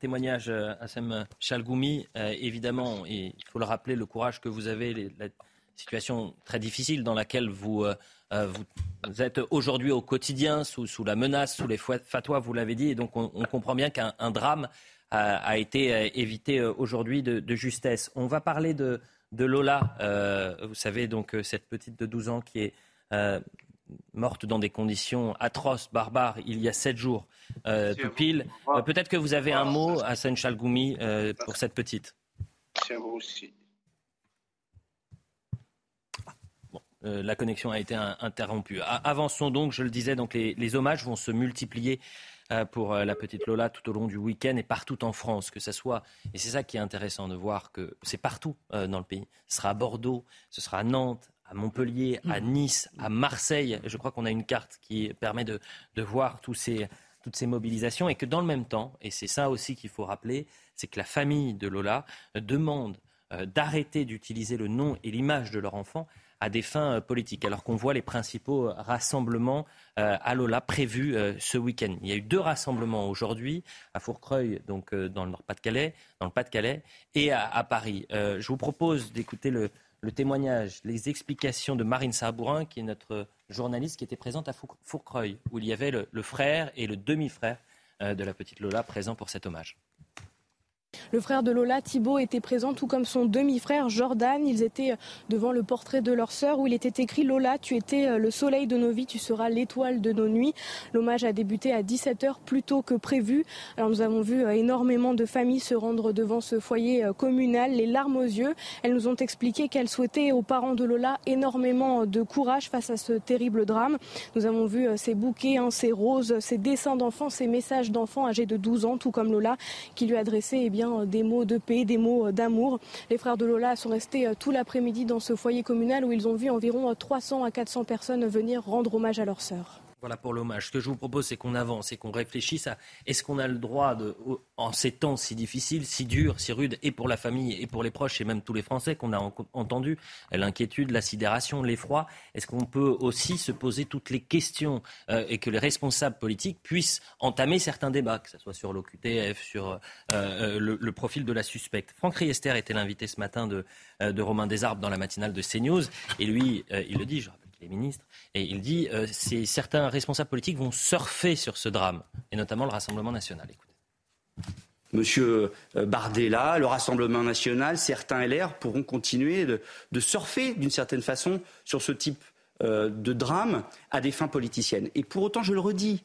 témoignage, Assem Chalgoumi. évidemment, il faut le rappeler, le courage que vous avez, la situation très difficile dans laquelle vous euh, vous, êtes aujourd'hui au quotidien sous, la menace, sous les fatwas, vous l'avez dit, et donc on, comprend bien qu'un drame a, été euh, évité euh, aujourd'hui de, justesse. On va parler de, Lola, vous savez, donc cette petite de 12 ans qui est morte dans des conditions atroces, barbares, il y a sept jours, tout pile. Peut-être que vous avez un mot, Hassan Chalgoumi, pour cette petite. C'est vous aussi. Euh, la connexion a été interrompue. Avançons donc, je le disais, donc les, hommages vont se multiplier euh, pour euh, la petite Lola tout au long du week-end et partout en France, que ce soit, et c'est ça qui est intéressant de voir que c'est partout dans le pays. Ce sera à Bordeaux, ce sera à Nantes, à Montpellier, à mmh. Nice, à Marseille. Je crois qu'on a une carte qui permet de, voir toutes ces mobilisations et que dans le même temps, et c'est ça aussi qu'il faut rappeler, c'est que la famille de Lola demande d'arrêter d'utiliser le nom et l'image de leur enfant à des fins euh, politiques, alors qu'on voit les principaux euh, rassemblements euh, à Lola prévus ce week-end. Il y a eu deux rassemblements aujourd'hui, à Fourcreuil, donc dans le Nord-Pas-de-Calais, dans le Pas-de-Calais, et à, Paris. je vous propose d'écouter le, témoignage, les explications de Marine Sarbourin, qui est notre journaliste qui était présente à Fourcreuil, où il y avait le frère et le demi-frère de la petite Lola présents pour cet hommage. Le frère de Lola, Thibault, était présent, tout comme son demi-frère Jordan. Ils étaient euh, devant le portrait de leur sœur où il était écrit Lola, tu étais euh, le soleil de nos vies, tu seras l'étoile de nos nuits. L'hommage a débuté à 17h plus tôt que prévu. Alors nous avons vu euh, énormément de familles se rendre devant ce foyer communal, les larmes aux yeux. Elles nous ont expliqué qu'elles souhaitaient aux parents de Lola énormément de courage face à ce terrible drame. Nous avons vu ces bouquets, hein, ces roses, ces dessins d'enfants, ces messages d'enfants âgés de 12 ans, tout comme Lola, qui lui adressaient eh bien, des mots de paix, des mots d'amour. Les frères de Lola sont restés euh, tout l'après-midi dans ce foyer communal où ils ont vu environ 300 à 400 personnes venir rendre hommage à leur sœur. Voilà pour l'hommage. Ce que je vous propose, c'est qu'on avance et qu'on réfléchisse à est-ce qu'on a le droit, de, en ces temps si difficiles, si durs, si rudes, et pour la famille, et pour les proches, et même tous les Français qu'on a entendu, l'inquiétude, la sidération, l'effroi, est-ce qu'on peut aussi se poser toutes les questions euh, et que les responsables politiques puissent entamer certains débats, que ce soit sur l'OQTF, sur euh, euh, le, profil de la suspecte Franck Riester était l'invité ce matin de, de Romain Desarbes dans la matinale de CNews, et lui, il le dit, et il dit euh, certains responsables politiques vont surfer sur ce drame, et notamment le Rassemblement national. Monsieur euh, Bardella, le Rassemblement national, certains LR pourront continuer de, surfer d'une certaine façon sur ce type euh, de drame à des fins politiciennes. Et pour autant, je le redis,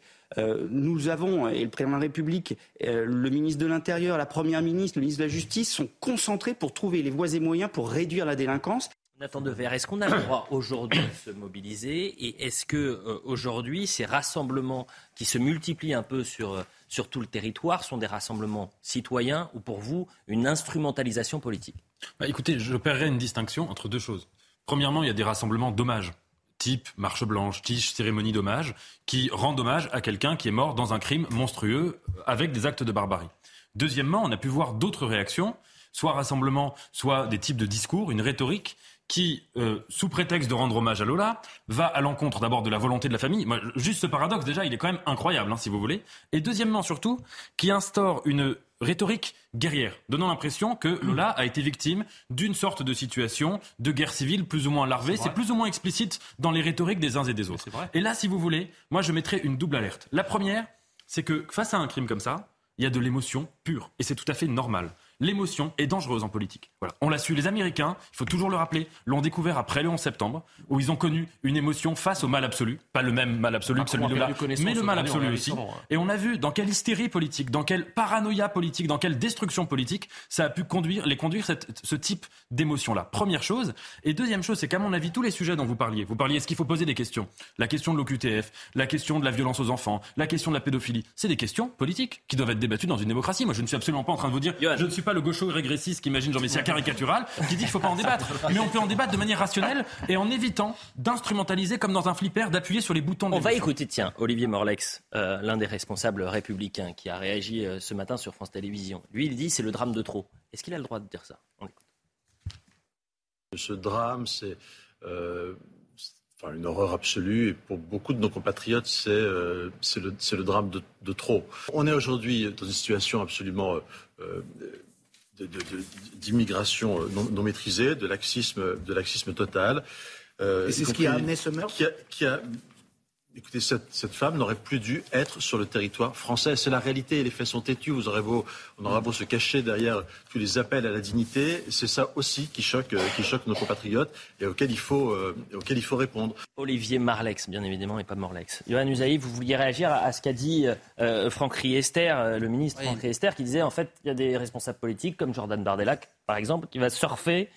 nous avons, et le président de la République, le ministre de l'Intérieur, la Première ministre, le ministre de la Justice sont concentrés pour trouver les voies et moyens pour réduire la délinquance. Nathan Dever, est-ce qu'on a le droit aujourd'hui de se mobiliser et est-ce que euh, aujourd'hui ces rassemblements qui se multiplient un peu sur, euh, sur tout le territoire sont des rassemblements citoyens ou pour vous une instrumentalisation politique? Bah, Écoutez, je paierai une distinction entre deux choses. Premièrement, il y a des rassemblements d'hommage type marche blanche, tige, cérémonie d'hommage, qui rendent hommage à quelqu'un qui est mort dans un crime monstrueux avec des actes de barbarie. Deuxièmement, on a pu voir d'autres réactions, soit rassemblements, soit des types de discours, une rhétorique qui, euh, sous prétexte de rendre hommage à Lola, va à l'encontre d'abord de la volonté de la famille. juste ce paradoxe, déjà, il est quand même incroyable, hein, si vous voulez. Et deuxièmement, surtout, qui instaure une rhétorique guerrière, donnant l'impression que *clears throat* Lola a été victime d'une sorte de situation de guerre civile plus ou moins larvée. C'est plus ou moins explicite dans les rhétoriques des uns et des autres. Et là, si vous voulez, moi, je mettrais une double alerte. La première, c'est que face à un crime comme ça, il y a de l'émotion pure. Et c'est tout à fait normal l'émotion est dangereuse en politique. Voilà. On l'a su, les Américains, il faut toujours le rappeler, l'ont découvert après le 11 septembre, où ils ont connu une émotion face au mal absolu, pas le même mal absolu que celui de là, mais le mal absolu aussi. Et on a vu dans quelle hystérie politique, dans quelle paranoïa politique, dans quelle destruction politique ça a pu conduire, les conduire ce type d'émotion-là. Première chose. Et deuxième chose, c'est qu'à mon avis, tous les sujets dont vous parliez, vous parliez, est-ce qu'il faut poser des questions? La question de l'OQTF, la question de la violence aux enfants, la question de la pédophilie, c'est des questions politiques qui doivent être débattues dans une démocratie. Moi, je ne suis absolument pas en train de vous dire, je ne suis pas le gaucho régressiste qu'imagine Jean Messia caricatural, qui dit qu'il ne faut pas en débattre. Mais on peut en débattre de manière rationnelle et en évitant d'instrumentaliser comme dans un flipper, d'appuyer sur les boutons. On va écouter, tiens, Olivier Morlex, euh, l'un des responsables républicains, qui a réagi euh, ce matin sur France Télévisions. Lui, il dit c'est le drame de trop. Est-ce qu'il a le droit de dire ça? Ce drame, c'est euh, enfin, une horreur absolue. Et pour beaucoup de nos compatriotes, c'est euh, le, le, drame de, de, trop. On est aujourd'hui dans une situation absolument euh, d'immigration non, non, maîtrisée, de laxisme, de laxisme total. Euh, Et c'est ce qui a amené ce meurtre? qui a, qui a, Écoutez, cette, cette femme n'aurait plus dû être sur le territoire français. C'est la réalité. Les faits sont têtus. Vous aurez beau, on aura beau se cacher derrière tous les appels à la dignité. C'est ça aussi qui choque, euh, qui choque nos compatriotes et auquel il faut, euh, auquel il faut répondre. Olivier Marlex, bien évidemment, et pas Morlex. Johan Usaï, vous vouliez réagir à ce qu'a dit euh, Franck Riester, euh, le ministre Franck Riester, qui disait en fait, il y a des responsables politiques comme Jordan Bardella, par exemple, qui va surfer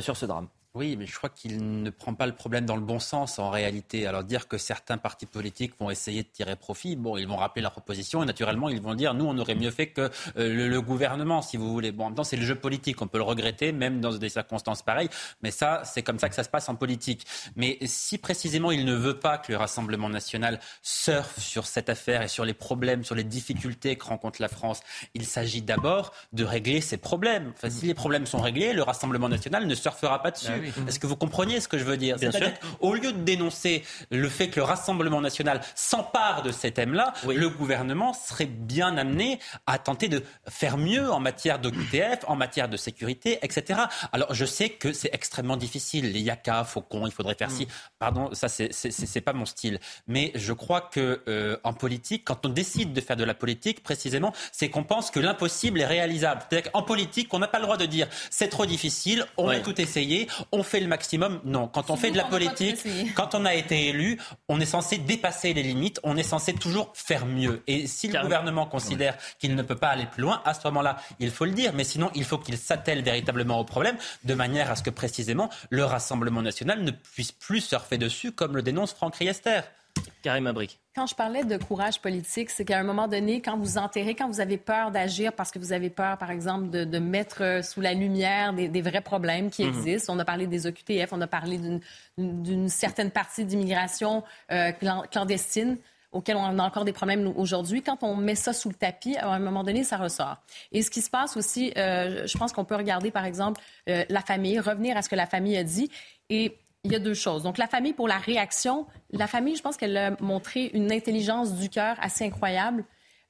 sur ce drame. Oui, mais je crois qu'il ne prend pas le problème dans le bon sens en réalité. Alors dire que certains partis politiques vont essayer de tirer profit, bon, ils vont rappeler leur proposition et naturellement ils vont dire nous on aurait mieux fait que euh, le, gouvernement, si vous voulez. Bon, en même temps c'est le jeu politique, on peut le regretter même dans des circonstances pareilles, mais ça c'est comme ça que ça se passe en politique. Mais si précisément il ne veut pas que le Rassemblement national surfe sur cette affaire et sur les problèmes, sur les difficultés que rencontre la France, il s'agit d'abord de régler ces problèmes. Enfin, si les problèmes sont réglés, le Rassemblement national ne surfera pas dessus. Ah est-ce que vous compreniez ce que je veux dire? Au lieu de dénoncer le fait que le Rassemblement national s'empare de ces thèmes-là, le gouvernement serait bien amené à tenter de faire mieux en matière d'OQTF, en matière de sécurité, etc. Alors je sais que c'est extrêmement difficile. Les yaka, faucons, il faudrait faire ci. Mm. Pardon, ça c'est pas mon style. Mais je crois que euh, en politique, quand on décide de faire de la politique, précisément, c'est qu'on pense que l'impossible est réalisable. C'est-à-dire qu'en politique, on n'a pas le droit de dire c'est trop difficile, on a tout essayé, on fait le maximum. Non, quand on fait de la politique, *laughs* quand on a été élu, on est censé dépasser les limites, on est censé toujours faire mieux. Et si le gouvernement considère qu'il ne peut pas aller plus loin, à ce moment-là, il faut le dire. Mais sinon, il faut qu'il s'attelle véritablement au problème, de manière à ce que précisément le Rassemblement national ne puisse plus surfer dessus, comme le dénonce Franck Riester. Karim Abrik. Quand je parlais de courage politique, c'est qu'à un moment donné, quand vous enterrez, quand vous avez peur d'agir parce que vous avez peur, par exemple, de, mettre euh, sous la lumière des, vrais problèmes qui mhm. existent, on a parlé des OQTF, on a parlé d'une certaine partie d'immigration euh, clandestine auquel on a encore des problèmes aujourd'hui. Quand on met ça sous le tapis, à un moment donné, ça ressort. Et ce qui se passe aussi, euh, je pense qu'on peut regarder, par exemple, la famille, revenir à ce que la famille a dit. Et il y a deux choses. Donc, la famille, pour la réaction, la famille, je pense qu'elle a montré une intelligence du cœur assez incroyable.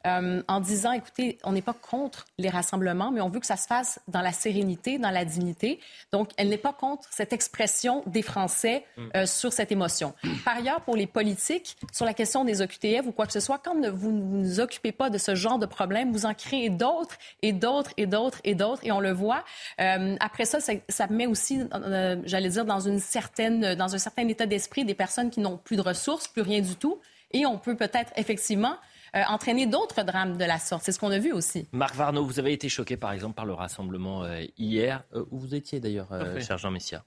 Euh, en disant, écoutez, on n'est pas contre les rassemblements, mais on veut que ça se fasse dans la sérénité, dans la dignité. Donc, elle n'est pas contre cette expression des Français mm. euh, sur cette émotion. Par ailleurs, pour les politiques, sur la question des OQTF ou quoi que ce soit, quand vous ne vous occupez pas de ce genre de problème, vous en créez d'autres et d'autres et d'autres et d'autres, et on le voit. Euh, après ça, ça, ça, met aussi, j'allais dire, dans, une certaine, dans un certain état d'esprit des personnes qui n'ont plus de ressources, plus rien du tout. Et on peut peut-être effectivement euh, entraîner d'autres drames de la sorte. C'est ce qu'on a vu aussi. Marc Varno, vous avez été choqué par exemple par le rassemblement euh, hier, euh, où vous étiez d'ailleurs, cher Jean Messia.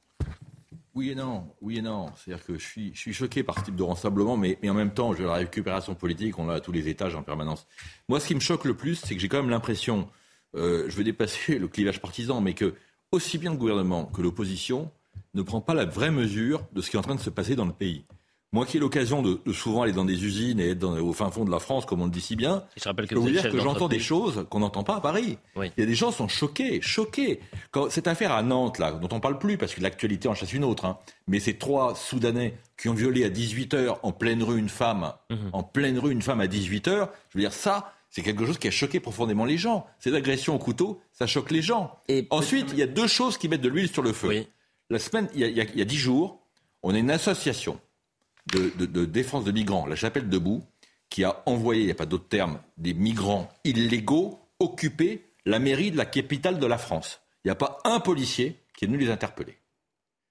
Oui et non, oui et non. C'est-à-dire que je suis, je suis choqué par ce type de rassemblement, mais, mais en même temps, je, la récupération politique, on l'a à tous les étages en permanence. Moi, ce qui me choque le plus, c'est que j'ai quand même l'impression, je veux dépasser le clivage partisan, mais que aussi bien le gouvernement que l'opposition ne prend pas la vraie mesure de ce qui est en train de se passer dans le pays. Moi qui ai l'occasion de, souvent aller dans des usines et être au fin fond de la France, comme on le dit si bien, je, rappelle que peux vous dire que j'entends des choses qu'on n'entend pas à Paris. Il y a des gens qui sont choqués, choqués. Quand cette affaire à Nantes, là, dont on parle plus, parce que l'actualité en chasse une autre, hein, mais ces trois Soudanais qui ont violé à 18 h en pleine rue une femme, mhm. en pleine rue une femme à 18 h je veux dire ça, c'est quelque chose qui a choqué profondément les gens. Ces agressions au couteau, ça choque les gens. Et Ensuite, il y a deux choses qui mettent de l'huile sur le feu. La semaine, il y, a, il y a dix jours, on a une association de, défense de migrants, la Chapelle debout, qui a envoyé, il n'y a pas d'autre terme, des migrants illégaux occuper la mairie de la capitale de la France. Il n'y a pas un policier qui est venu les interpeller.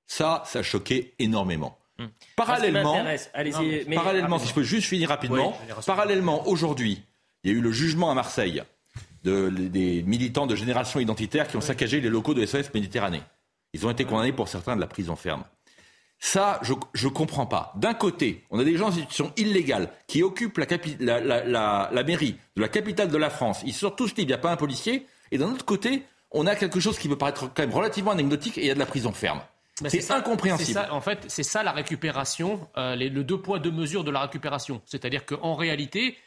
Ça, ça a choqué énormément. Hmm. Parallèlement, parallèlement si je peux juste finir rapidement, parallèlement, aujourd'hui, il y a eu le jugement à Marseille des militants de génération identitaire qui ont saccagé les locaux de SOS Méditerranée. Ils ont été condamnés pour certains de la prison ferme. Ça, je ne comprends pas. D'un côté, on a des gens en situation illégale qui occupent la, mairie de la capitale de la France. Ils sortent tous libres, il n'y a pas un policier. Et d'un autre côté, on a quelque chose qui peut paraître quand même relativement anecdotique et il y a de la prison ferme. c'est incompréhensible. en fait, c'est ça la récupération, euh, le deux poids, deux mesures de la récupération. C'est-à-dire qu'en réalité,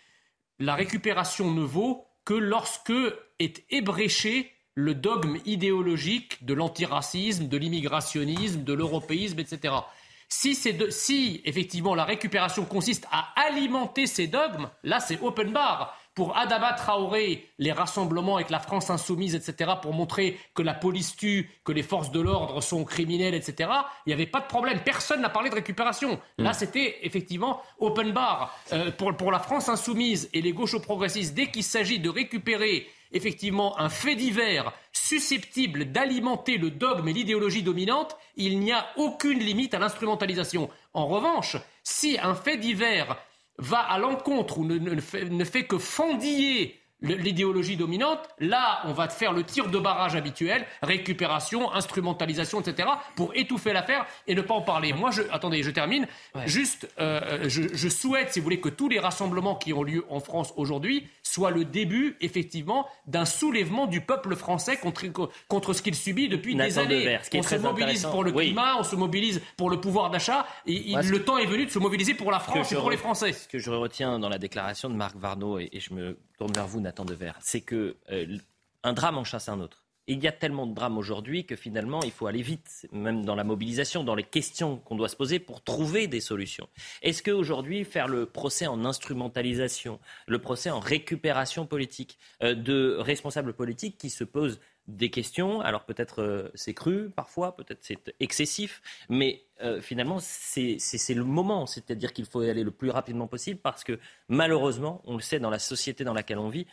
la récupération ne vaut que lorsque est ébréché le dogme idéologique de l'antiracisme, de l'immigrationnisme, de l'européisme, etc. Si, si effectivement la récupération consiste à alimenter ces dogmes, là c'est open bar pour Adama Traoré, les rassemblements avec la France insoumise, etc., pour montrer que la police tue, que les forces de l'ordre sont criminelles, etc., il n'y avait pas de problème. Personne n'a parlé de récupération. Là, mm. c'était effectivement open bar. Euh, pour, pour la France insoumise et les gauchos-progressistes, dès qu'il s'agit de récupérer effectivement un fait divers susceptible d'alimenter le dogme et l'idéologie dominante, il n'y a aucune limite à l'instrumentalisation. En revanche, si un fait divers va à l'encontre ou ne, fait, que fendiller l'idéologie dominante, là, on va faire le tir de barrage habituel, récupération, instrumentalisation, etc., pour étouffer l'affaire et ne pas en parler. Moi, je, attendez, je termine. Juste, euh, je, souhaite, si vous voulez, que tous les rassemblements qui ont lieu en France aujourd'hui soient le début, effectivement, d'un soulèvement du peuple français contre, contre ce qu'il subit depuis des années. on se mobilise pour le climat, on se mobilise pour le pouvoir d'achat, et le temps est venu de se mobiliser pour la France et pour les Français. Ce que je retiens dans la déclaration de Marc Varnaud, et, et je me tourne vers vous, Nathan C'est que euh, un drame en chasse un autre. il y a tellement de drames aujourd'hui que finalement, il faut aller vite, même dans la mobilisation, dans les questions qu'on doit se poser pour trouver des solutions. Est-ce qu'aujourd'hui, faire le procès en instrumentalisation, le procès en récupération politique euh, de responsables politiques qui se posent des questions. Alors peut-être euh, c'est cru parfois, peut-être c'est excessif, mais finalement c'est le moment. C'est-à-dire qu'il faut y aller le plus rapidement possible parce que malheureusement, on le sait dans la société dans laquelle on vit,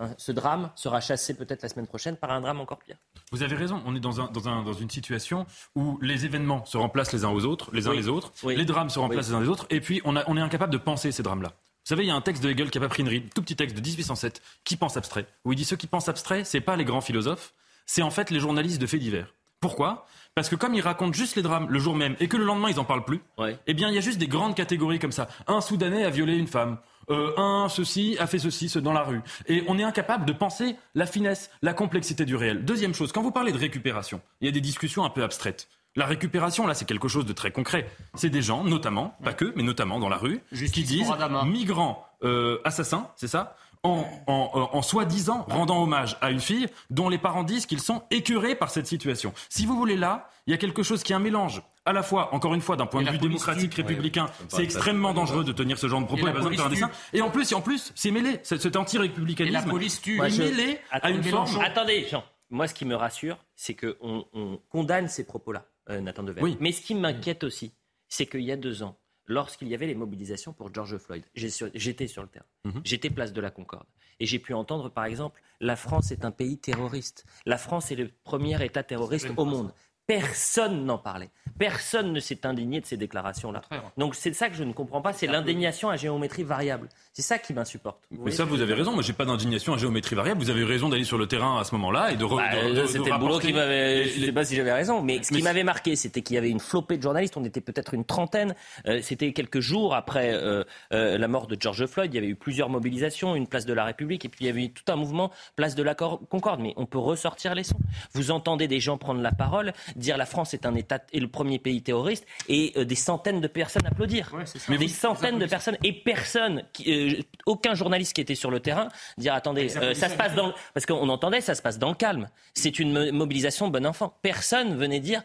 Hein, ce drame sera chassé peut-être la semaine prochaine par un drame encore pire. Vous avez raison, on est dans, une situation où les événements se remplacent les uns aux autres, les uns les autres, les drames se remplacent les uns les autres, et puis on, est incapable de penser ces drames-là. Vous savez, il y a un texte de Hegel qui a pas pris une ride, tout petit texte de 1807, qui pense abstrait, où il dit ceux qui pensent abstrait, c'est pas les grands philosophes, c'est en fait les journalistes de faits divers. Pourquoi? Parce que comme ils racontent juste les drames le jour même et que le lendemain ils en parlent plus, eh bien il y a juste des grandes catégories comme ça. Un Soudanais a violé une femme. Euh, un ceci a fait ceci ce dans la rue. Et on est incapable de penser la finesse, la complexité du réel. Deuxième chose, quand vous parlez de récupération, il y a des discussions un peu abstraites. La récupération, là, c'est quelque chose de très concret. C'est des gens, notamment, pas que, mais notamment dans la rue, qui disent migrants euh, assassins, c'est ça en, en, soi-disant rendant hommage à une fille dont les parents disent qu'ils sont écœurés par cette situation. Si vous voulez là, il y a quelque chose qui est un mélange. À la fois, encore une fois, d'un point de vue démocratique, républicain, c'est extrêmement dangereux de tenir ce genre de propos. Et, et en plus, et en plus, c'est mêlé. Cet anti-républicanisme est mêlé à une forme. Attendez, Jean. Moi, ce qui me rassure, c'est qu'on on condamne ces propos-là, euh, Nathan Dever. Mais ce qui m'inquiète aussi, c'est qu'il y a deux ans, lorsqu'il y avait les mobilisations pour George Floyd. J'étais sur le terrain. Mhm. J'étais place de la Concorde. Et j'ai pu entendre, par exemple, la France est un pays terroriste. La France est le premier État terroriste au monde. Personne n'en parlait. Personne ne s'est indigné de ces déclarations-là. Donc c'est ça que je ne comprends pas, c'est l'indignation à géométrie variable. C'est ça qui m'insupporte. Mais ça, vous avez raison. Moi, j'ai pas d'indignation à géométrie variable. Vous avez raison d'aller sur le terrain à ce moment-là et de. Bah, c'était le boulot qui m'avait. Je sais pas si j'avais raison, mais ce qui m'avait marqué, c'était qu'il y avait une flopée de journalistes. On était peut-être une trentaine. Euh, c'était quelques jours après euh, euh, la mort de George Floyd. Il y avait eu plusieurs mobilisations, une place de la République, et puis il y avait eu tout un mouvement place de la Concorde. Mais on peut ressortir les sons. Vous entendez des gens prendre la parole dire la France est un État et le premier pays terroriste et euh, des centaines de personnes applaudir. des centaines de personnes et personne, euh, aucun journaliste qui était sur le terrain dire attendez, euh, ça se passe dans parce qu'on entendait ça se passe dans le calme. C'est une mobilisation bon enfant. Personne venait dire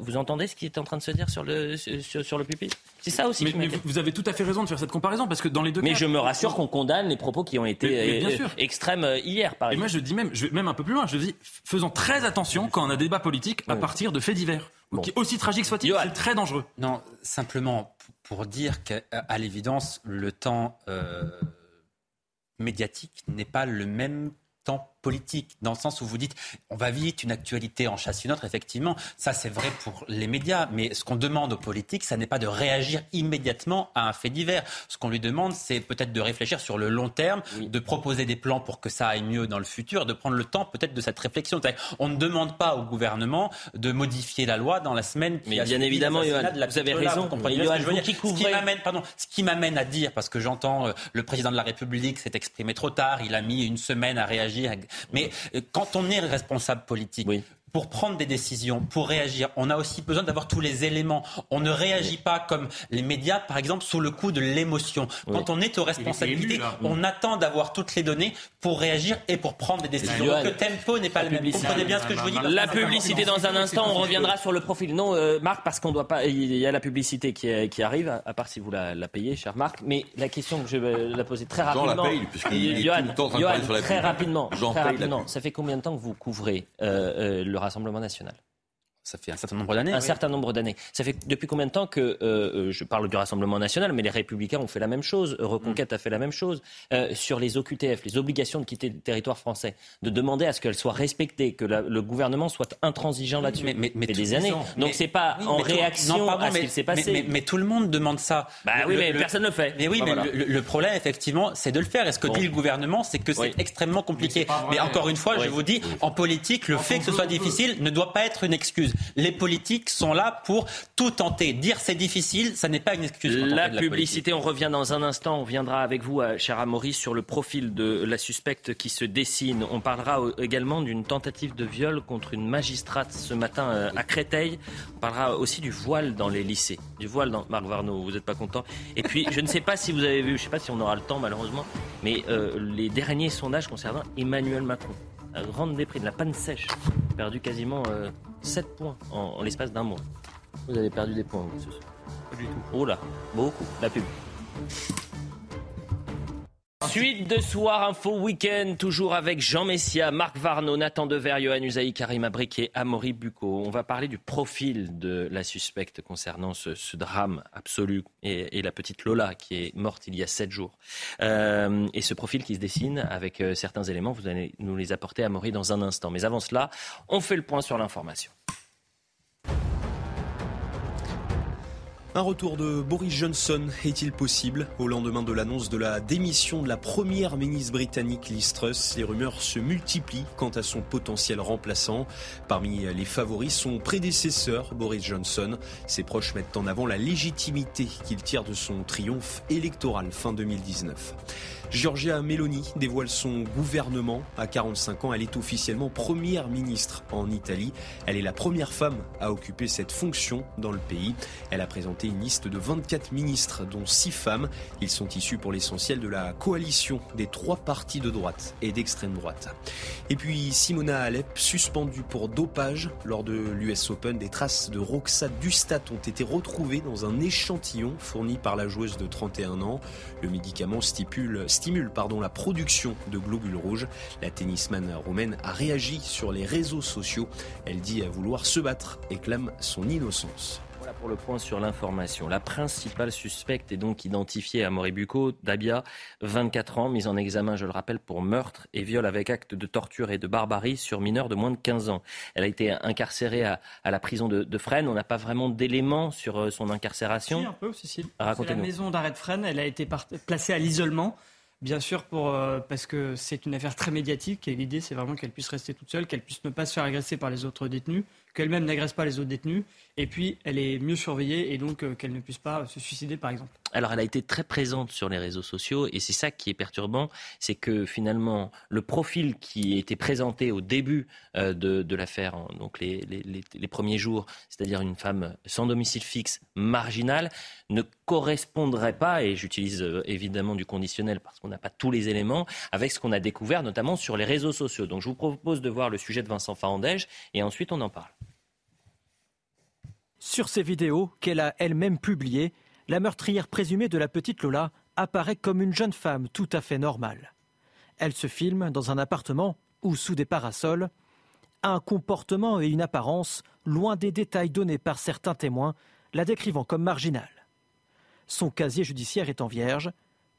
vous entendez ce qui est en train de se dire sur le sur, le pupitre? C'est ça aussi. Mais, vous avez tout à fait raison de faire cette comparaison parce que dans les deux. Mais je me rassure qu'on condamne les propos qui ont été extrêmes hier, par exemple. Et moi je dis même, je vais même un peu plus loin. Je dis faisons très attention quand on a un débat politique à partir de faits divers. Qui, aussi tragique soit-il, c'est très dangereux. Non, simplement pour dire qu'à l'évidence, le temps euh, médiatique n'est pas le même temps politique, dans le sens où vous dites on va vite, une actualité en chasse une autre, effectivement, ça c'est vrai pour les médias, mais ce qu'on demande aux politiques, ça n'est pas de réagir immédiatement à un fait divers. Ce qu'on lui demande, c'est peut-être de réfléchir sur le long terme, de proposer des plans pour que ça aille mieux dans le futur, de prendre le temps peut-être de cette réflexion. On ne demande pas au gouvernement de modifier la loi dans la semaine qui mais bien évidemment, vous avez raison. ce qui m'amène à dire, parce que j'entends euh, le président de la République s'est exprimé trop tard, il a mis une semaine à réagir mais euh, quand on est responsable politique, pour prendre des décisions, pour réagir, on a aussi besoin d'avoir tous les éléments. On ne réagit pas comme les médias, par exemple, sous le coup de l'émotion. Quand on est aux responsabilités, on attend d'avoir toutes les données pour réagir et pour prendre des décisions. le tempo n'est pas le même. Vous comprenez bien ce que je vous dis La publicité dans un instant, on reviendra sur le profil. Non, euh, Marc, parce qu'on doit pas. Il y a la publicité qui, qui arrive, à part si vous la, payez, cher Marc. Mais la question que je vais la poser très rapidement. Jean la paye, puisqu'il est tout le temps sur la Très rapidement. Très rapidement. Ça fait combien de temps que vous couvrez euh, euh, le Rassemblement national ça fait un certain nombre d'années. Un certain nombre d'années. Ça fait depuis combien de temps que, euh, euh, je parle du Rassemblement national, mais les Républicains ont fait la même chose, Reconquête a fait la même chose, euh, sur les OQTF, les obligations de quitter le territoire français, de demander à ce qu'elles soient respectées, que le gouvernement soit intransigeant là-dessus. Mais, mais, mais des années. Donc c'est pas en réaction à ce qui s'est passé. Mais, tout le monde demande ça. Bah oui, mais personne ne le fait. Mais oui, mais le, problème, effectivement, c'est de le faire. Et ce que dit le gouvernement, c'est que c'est extrêmement compliqué. Mais, encore une fois, je vous dis, en politique, le fait que ce soit difficile ne doit pas être une excuse. Les politiques sont là pour tout tenter. Dire c'est difficile, ça n'est pas une excuse. La, publicité, on revient dans un instant. On viendra avec vous, euh, cher Amaury, sur le profil de la suspecte qui se dessine. On parlera également d'une tentative de viol contre une magistrate ce matin euh, à Créteil. On parlera aussi du voile dans les lycées. Du voile dans. Marc Varno, vous n'êtes pas content. Et puis, je ne sais pas si vous avez vu, je ne sais pas si on aura le temps malheureusement, mais euh, les derniers sondages concernant Emmanuel Macron la grande déprise, de la panne sèche, perdu quasiment 7 euh, points en, l'espace d'un mois. Vous avez perdu des points, vous, ce soir Pas du tout. Oh là, beaucoup. La pub. Suite de Soir Info Week-end, toujours avec Jean Messia, Marc Varno, Nathan Dever, Johan Usaï, Karim Abrik et Amaury Bucco. On va parler du profil de la suspecte concernant ce, drame absolu et, la petite Lola qui est morte il y a sept jours. Euh, et ce profil qui se dessine avec euh, certains éléments, vous allez nous les apporter, Amaury, dans un instant. Mais avant cela, on fait le point sur l'information. Un retour de Boris Johnson est-il possible Au lendemain de l'annonce de la démission de la première ministre britannique Liz Truss, les rumeurs se multiplient quant à son potentiel remplaçant. Parmi les favoris, son prédécesseur Boris Johnson. Ses proches mettent en avant la légitimité qu'il tire de son triomphe électoral fin 2019. Giorgia Meloni dévoile son gouvernement. À 45 ans, elle est officiellement première ministre en Italie. Elle est la première femme à occuper cette fonction dans le pays. Elle a présenté une liste de 24 ministres, dont 6 femmes. Ils sont issus pour l'essentiel de la coalition des trois partis de droite et d'extrême droite. Et puis Simona Alep, suspendue pour dopage lors de l'US Open, des traces de Roxa Dustat ont été retrouvées dans un échantillon fourni par la joueuse de 31 ans. Le médicament stipule stimule pardon, la production de globules rouges. La tennisman roumaine a réagi sur les réseaux sociaux. Elle dit vouloir se battre et clame son innocence. Voilà pour le point sur l'information. La principale suspecte est donc identifiée à Moribuco, Dabia, 24 ans, mise en examen, je le rappelle, pour meurtre et viol avec acte de torture et de barbarie sur mineurs de moins de 15 ans. Elle a été incarcérée à, la prison de, Fresnes. On n'a pas vraiment d'éléments sur euh, son incarcération. Si, un peu, si, si. La maison d'arrêt de Fresnes, elle a été placée à l'isolement. Bien sûr, pour, euh, parce que c'est une affaire très médiatique et l'idée, c'est vraiment qu'elle puisse rester toute seule, qu'elle puisse ne pas se faire agresser par les autres détenus, qu'elle-même n'agresse pas les autres détenus, et puis elle est mieux surveillée et donc euh, qu'elle ne puisse pas se suicider, par exemple. Alors, elle a été très présente sur les réseaux sociaux et c'est ça qui est perturbant, c'est que finalement, le profil qui était présenté au début euh, de, l'affaire, donc les, premiers jours, c'est-à-dire une femme sans domicile fixe, marginale, ne correspondrait pas, et j'utilise euh, évidemment du conditionnel parce qu'on n'a pas tous les éléments, avec ce qu'on a découvert notamment sur les réseaux sociaux. Donc, je vous propose de voir le sujet de Vincent Farandège et ensuite on en parle. Sur ces vidéos qu'elle a elle-même publiées, la meurtrière présumée de la petite Lola apparaît comme une jeune femme tout à fait normale. Elle se filme dans un appartement ou sous des parasols, un comportement et une apparence loin des détails donnés par certains témoins, la décrivant comme marginale. Son casier judiciaire étant vierge,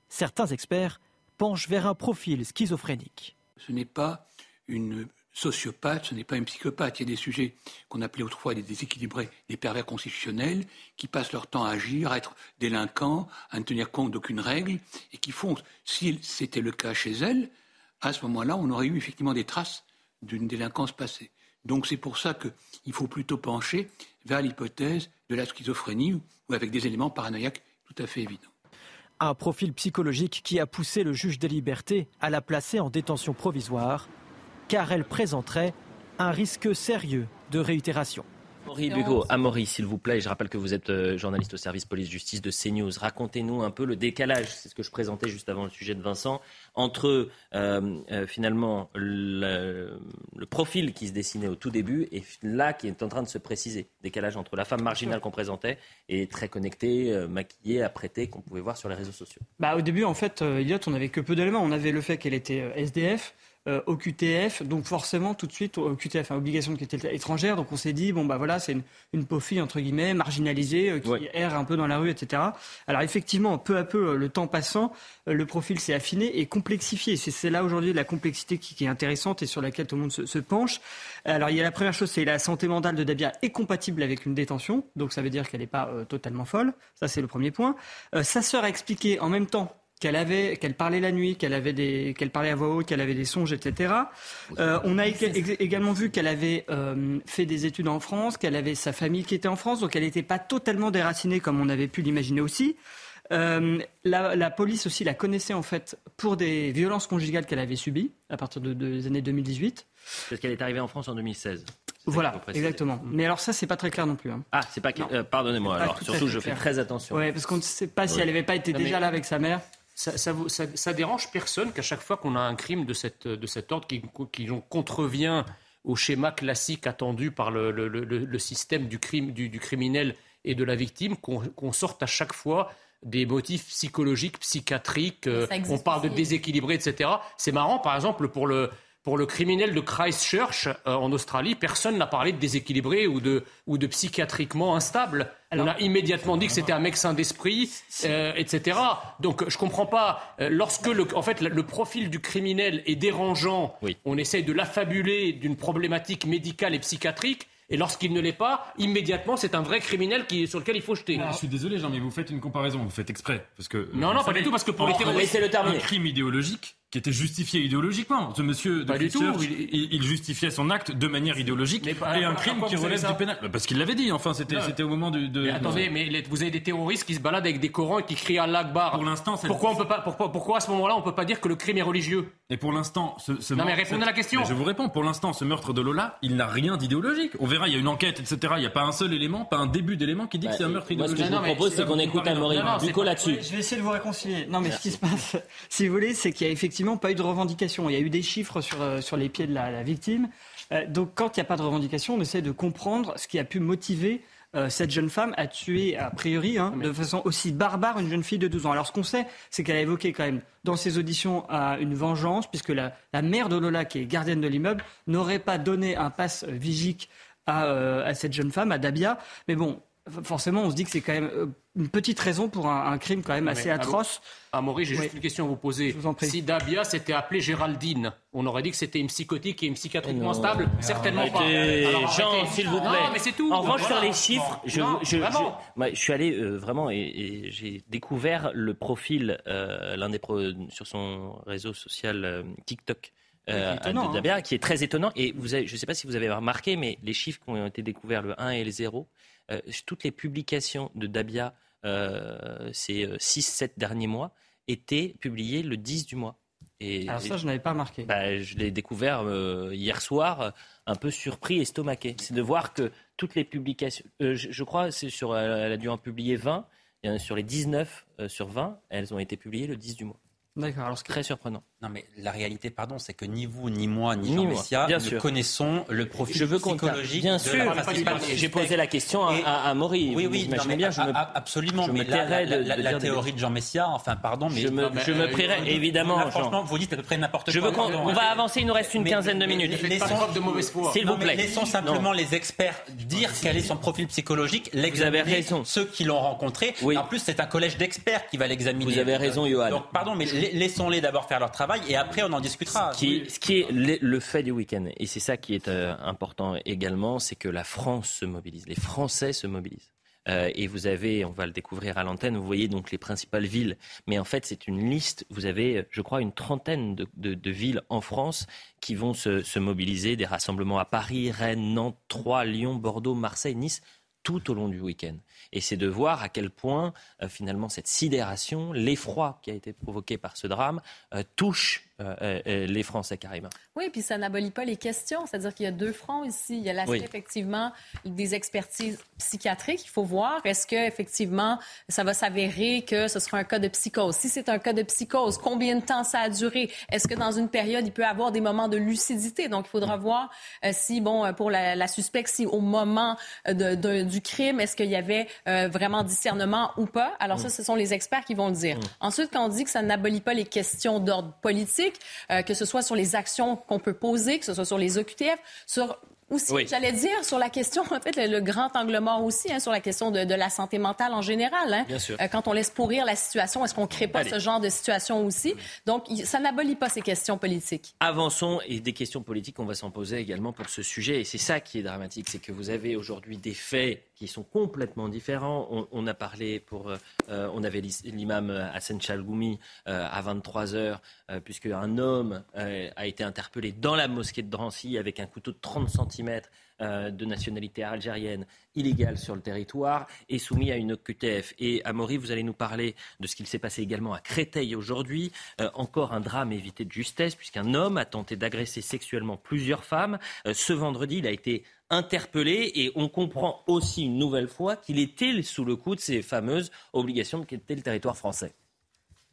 certains experts penchent vers un profil schizophrénique. Ce n'est pas une sociopathe, ce n'est pas un psychopathe. Il y a des sujets qu'on appelait autrefois des déséquilibrés, des pervers constitutionnels, qui passent leur temps à agir, à être délinquants, à ne tenir compte d'aucune règle, et qui font, si c'était le cas chez elle, à ce moment-là, on aurait eu effectivement des traces d'une délinquance passée. Donc c'est pour ça qu'il faut plutôt pencher vers l'hypothèse de la schizophrénie ou avec des éléments paranoïaques tout à fait évidents. Un profil psychologique qui a poussé le juge des libertés à la placer en détention provisoire car elle présenterait un risque sérieux de réitération. Bugo, Amaury, s'il vous plaît, je rappelle que vous êtes euh, journaliste au service police-justice de CNews. Racontez-nous un peu le décalage, c'est ce que je présentais juste avant le sujet de Vincent, entre euh, euh, finalement le, profil qui se dessinait au tout début et là qui est en train de se préciser. Décalage entre la femme marginale qu'on présentait et très connectée, maquillée, apprêtée, qu'on pouvait voir sur les réseaux sociaux. Bah, au début, en fait, Elliot, on n'avait que peu d'éléments. On avait le fait qu'elle était SDF, euh, au QTF, donc forcément tout de suite au QTF, hein, obligation de quitter étrangère, donc on s'est dit bon bah voilà c'est une, une pauvre fille entre guillemets marginalisée euh, qui erre un peu dans la rue, etc. Alors effectivement, peu à peu, euh, le temps passant, le profil s'est affiné et complexifié. C'est là aujourd'hui la complexité qui, est intéressante et sur laquelle tout le monde se, penche. Alors il y a la première chose, c'est la santé mentale de Dabia est compatible avec une détention, donc ça veut dire qu'elle n'est pas totalement folle. Ça c'est le premier point. sa sœur a expliqué en même temps qu'elle avait, qu'elle parlait la nuit, qu'elle avait des, qu'elle parlait à voix haute, qu'elle avait des songes, etc. Euh, on a également vu qu'elle avait euh, fait des études en France, qu'elle avait sa famille qui était en France, donc elle n'était pas totalement déracinée comme on avait pu l'imaginer aussi. Euh, la, police aussi la connaissait en fait pour des violences conjugales qu'elle avait subies à partir de, des années 2018. Parce qu'elle est arrivée en France en 2016. Voilà, exactement. Mais alors ça, c'est pas très clair non plus. Hein. Ah, c'est pas. Pardonnez-moi. Alors surtout, je fais très attention. Oui, parce qu'on ne sait pas si elle n'avait pas été déjà là avec sa mère ça, dérange personne qu'à chaque fois qu'on a un crime de, cette, de cet ordre qui, qui contrevient au schéma classique attendu par le, le, système du, crime, du, criminel et de la victime, qu'on sorte à chaque fois des motifs psychologiques, psychiatriques, euh, on parle de déséquilibré, etc. C'est marrant, par exemple, pour le, pour le criminel de Christchurch euh, en Australie, personne n'a parlé de déséquilibré ou de, ou de psychiatriquement instable. on a immédiatement dit que c'était un mec sain d'esprit, euh, etc. Donc je comprends pas. Euh, lorsque le, en fait le profil du criminel est dérangeant, on essaye de l'affabuler d'une problématique médicale et psychiatrique. Et lorsqu'il ne l'est pas, immédiatement, c'est un vrai criminel qui, sur lequel il faut jeter. je suis désolé, Jean, mais vous faites une comparaison, vous faites exprès. Parce que, non, non, pas du tout, parce que pour les terroristes, c'est un crime idéologique qui était justifié idéologiquement. Ce monsieur de pas du tout. Il, il, justifiait son acte de manière idéologique et un crime qui relève du pénal. Bah, parce qu'il l'avait dit. Enfin, c'était c'était au moment de. de mais attendez, mais vous avez des terroristes qui se baladent avec des Corans et qui crient à l'Akbar. Pour l'instant, pourquoi on peut pas pourquoi, pourquoi à ce moment-là on peut pas dire que le crime est religieux? Et pour l'instant, ce, ce non mais répondez à la question. je vous réponds. Pour l'instant, ce meurtre de Lola, il n'a rien d'idéologique. On verra, il y a une enquête, etc. Il n'y a pas un seul élément, pas un début d'élément qui dit que c'est un meurtre idéologique. ce que je vous propose, c'est qu'on écoute Amaury Ducot là-dessus. Je vais essayer de vous réconcilier. Non, mais ce qui se passe, si vous voulez, c'est qu'il n'y a effectivement pas eu de revendication il y a eu des chiffres sur, euh, sur les pieds de la, victime. Euh, donc quand il n'y a pas de revendication, on essaie de comprendre ce qui a pu motiver euh, cette jeune femme à tuer, a priori, hein, de façon aussi barbare, une jeune fille de 12 ans. Alors ce qu'on sait, c'est qu'elle a évoqué quand même dans ses auditions une vengeance, puisque la, mère de Lola, qui est gardienne de l'immeuble, n'aurait pas donné un passe vigique à, à, cette jeune femme, à Dabia. Mais bon, forcément, on se dit que c'est quand même une petite raison pour un, crime quand même assez atroce. Amaury, j'ai juste une question à vous poser. si Dabia s'était appelée Géraldine, on aurait dit que c'était une psychotique et une psychiatriquement stable Certainement pas. Jean, s'il vous plaît. Non, mais c'est tout. En revanche, sur les chiffres, je, je, je, suis allé euh, vraiment et, j'ai découvert le profil euh, l'un des sur son réseau social TikTok. de Dabia, hein. qui est très étonnant. Et vous je ne sais pas si vous avez remarqué, mais les chiffres qui ont été découverts, le 1 et le 0, euh, toutes les publications de Dabia euh, ces 6-7 euh, derniers mois étaient publiées le 10 du mois. Et, Alors ça, je n'avais pas remarqué. Bah, je l'ai découvert hier soir, un peu surpris, estomaqué. C'est de voir que toutes les publications, je, crois, c'est sur, elle a dû en publier 20, et sur les 19 sur 20, elles ont été publiées le 10 du mois. D'accord. Alors, très surprenant. Non, mais la réalité, pardon, c'est que ni vous, ni moi, ni, Jean Messia ne connaissons le profil je veux psychologique bien sûr. J'ai posé la question à, à, Maury. Oui, oui, mais bien. Je me, absolument. mais la, théorie de Jean Messia, enfin, pardon, mais je me, je me prierai évidemment. franchement, vous dites à peu près n'importe quoi. Je veux qu'on on va avancer. Il nous reste une quinzaine de minutes. S'il vous plaît. Laissons simplement les experts dire quel est son profil psychologique. Vous avez raison. Ceux qui l'ont rencontré. En plus, c'est un collège d'experts qui va l'examiner. Vous avez raison, Johan. Donc, pardon, mais laissons-les d'abord faire leur travail et après on en discutera. Ce qui, ce qui est le, fait du week-end, et c'est ça qui est euh, important également, c'est que la France se mobilise, les Français se mobilisent. Euh, et vous avez, on va le découvrir à l'antenne, vous voyez donc les principales villes. Mais en fait, c'est une liste. Vous avez, je crois, une trentaine de, de, de villes en France qui vont se, se, mobiliser. Des rassemblements à Paris, Rennes, Nantes, Troyes, Lyon, Bordeaux, Marseille, Nice, tout au long du week-end. Et c'est de voir à quel point, euh, finalement, cette sidération, l'effroi qui a été provoqué par ce drame, touche euh, euh, les Français, Karima. Oui, puis ça n'abolit pas les questions. C'est-à-dire qu'il y a deux fronts ici. Il y a l'aspect, effectivement, des expertises psychiatriques. Il faut voir, est-ce que effectivement ça va s'avérer que ce sera un cas de psychose? Si c'est un cas de psychose, combien de temps ça a duré? Est-ce que dans une période, il peut y avoir des moments de lucidité? Donc, il faudra voir euh, si, bon, pour la, la suspecte, si au moment de, du crime, est-ce qu'il y avait vraiment discernement ou pas? Alors ça, mm. ce sont les experts qui vont le dire. Mm. Ensuite, quand on dit que ça n'abolit pas les questions d'ordre politique, euh, que ce soit sur les actions qu'on peut poser, que ce soit sur les OQTF, sur aussi, j'allais dire, sur la question, *laughs* en fait, le, grand angle mort aussi, hein, sur la question de, la santé mentale en général. Hein. Bien sûr. Euh, quand on laisse pourrir la situation, est-ce qu'on ne crée pas ce genre de situation aussi? Donc, ça n'abolit pas ces questions politiques. Avançons, et des questions politiques, on va s'en poser également pour ce sujet. Et c'est ça qui est dramatique, c'est que vous avez aujourd'hui des faits qui sont complètement différents. On, a parlé pour, euh, euh, on avait l'imam Hassan Chalgoumi à 23 heures, puisque un homme a été interpellé dans la mosquée de Drancy avec un couteau de 30 cm euh, de nationalité algérienne illégale sur le territoire et soumis à une OQTF. Et Amaury, vous allez nous parler de ce qu'il s'est passé également à Créteil aujourd'hui. Euh, encore un drame évité de justesse puisqu'un homme a tenté d'agresser sexuellement plusieurs femmes. Euh, ce vendredi, il a été interpellé et on comprend aussi une nouvelle fois qu'il était sous le coup de ces fameuses obligations de quitter le territoire français.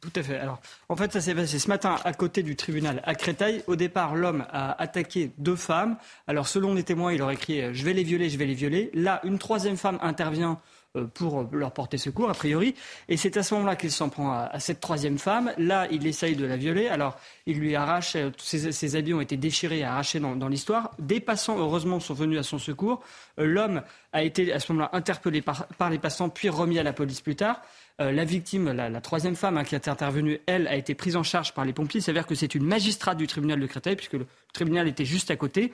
Tout à fait. Alors, en fait, ça s'est passé ce matin à côté du tribunal à Créteil. Au départ, l'homme a attaqué deux femmes. Alors, selon les témoins, il aurait crié Je vais les violer, je vais les violer. Là, une troisième femme intervient pour leur porter secours, a priori. Et c'est à ce moment-là qu'il s'en prend à, cette troisième femme. Là, il essaye de la violer. Alors, il lui arrache, euh, ses, habits ont été déchirés et arrachés dans, l'histoire. Des passants, heureusement, sont venus à son secours. L'homme a été à ce moment-là interpellé par, par les passants, puis remis à la police plus tard. Euh, la victime, la, troisième femme hein, qui est intervenue, elle, a été prise en charge par les pompiers. Il s'avère que c'est une magistrate du tribunal de Créteil, puisque le tribunal était juste à côté.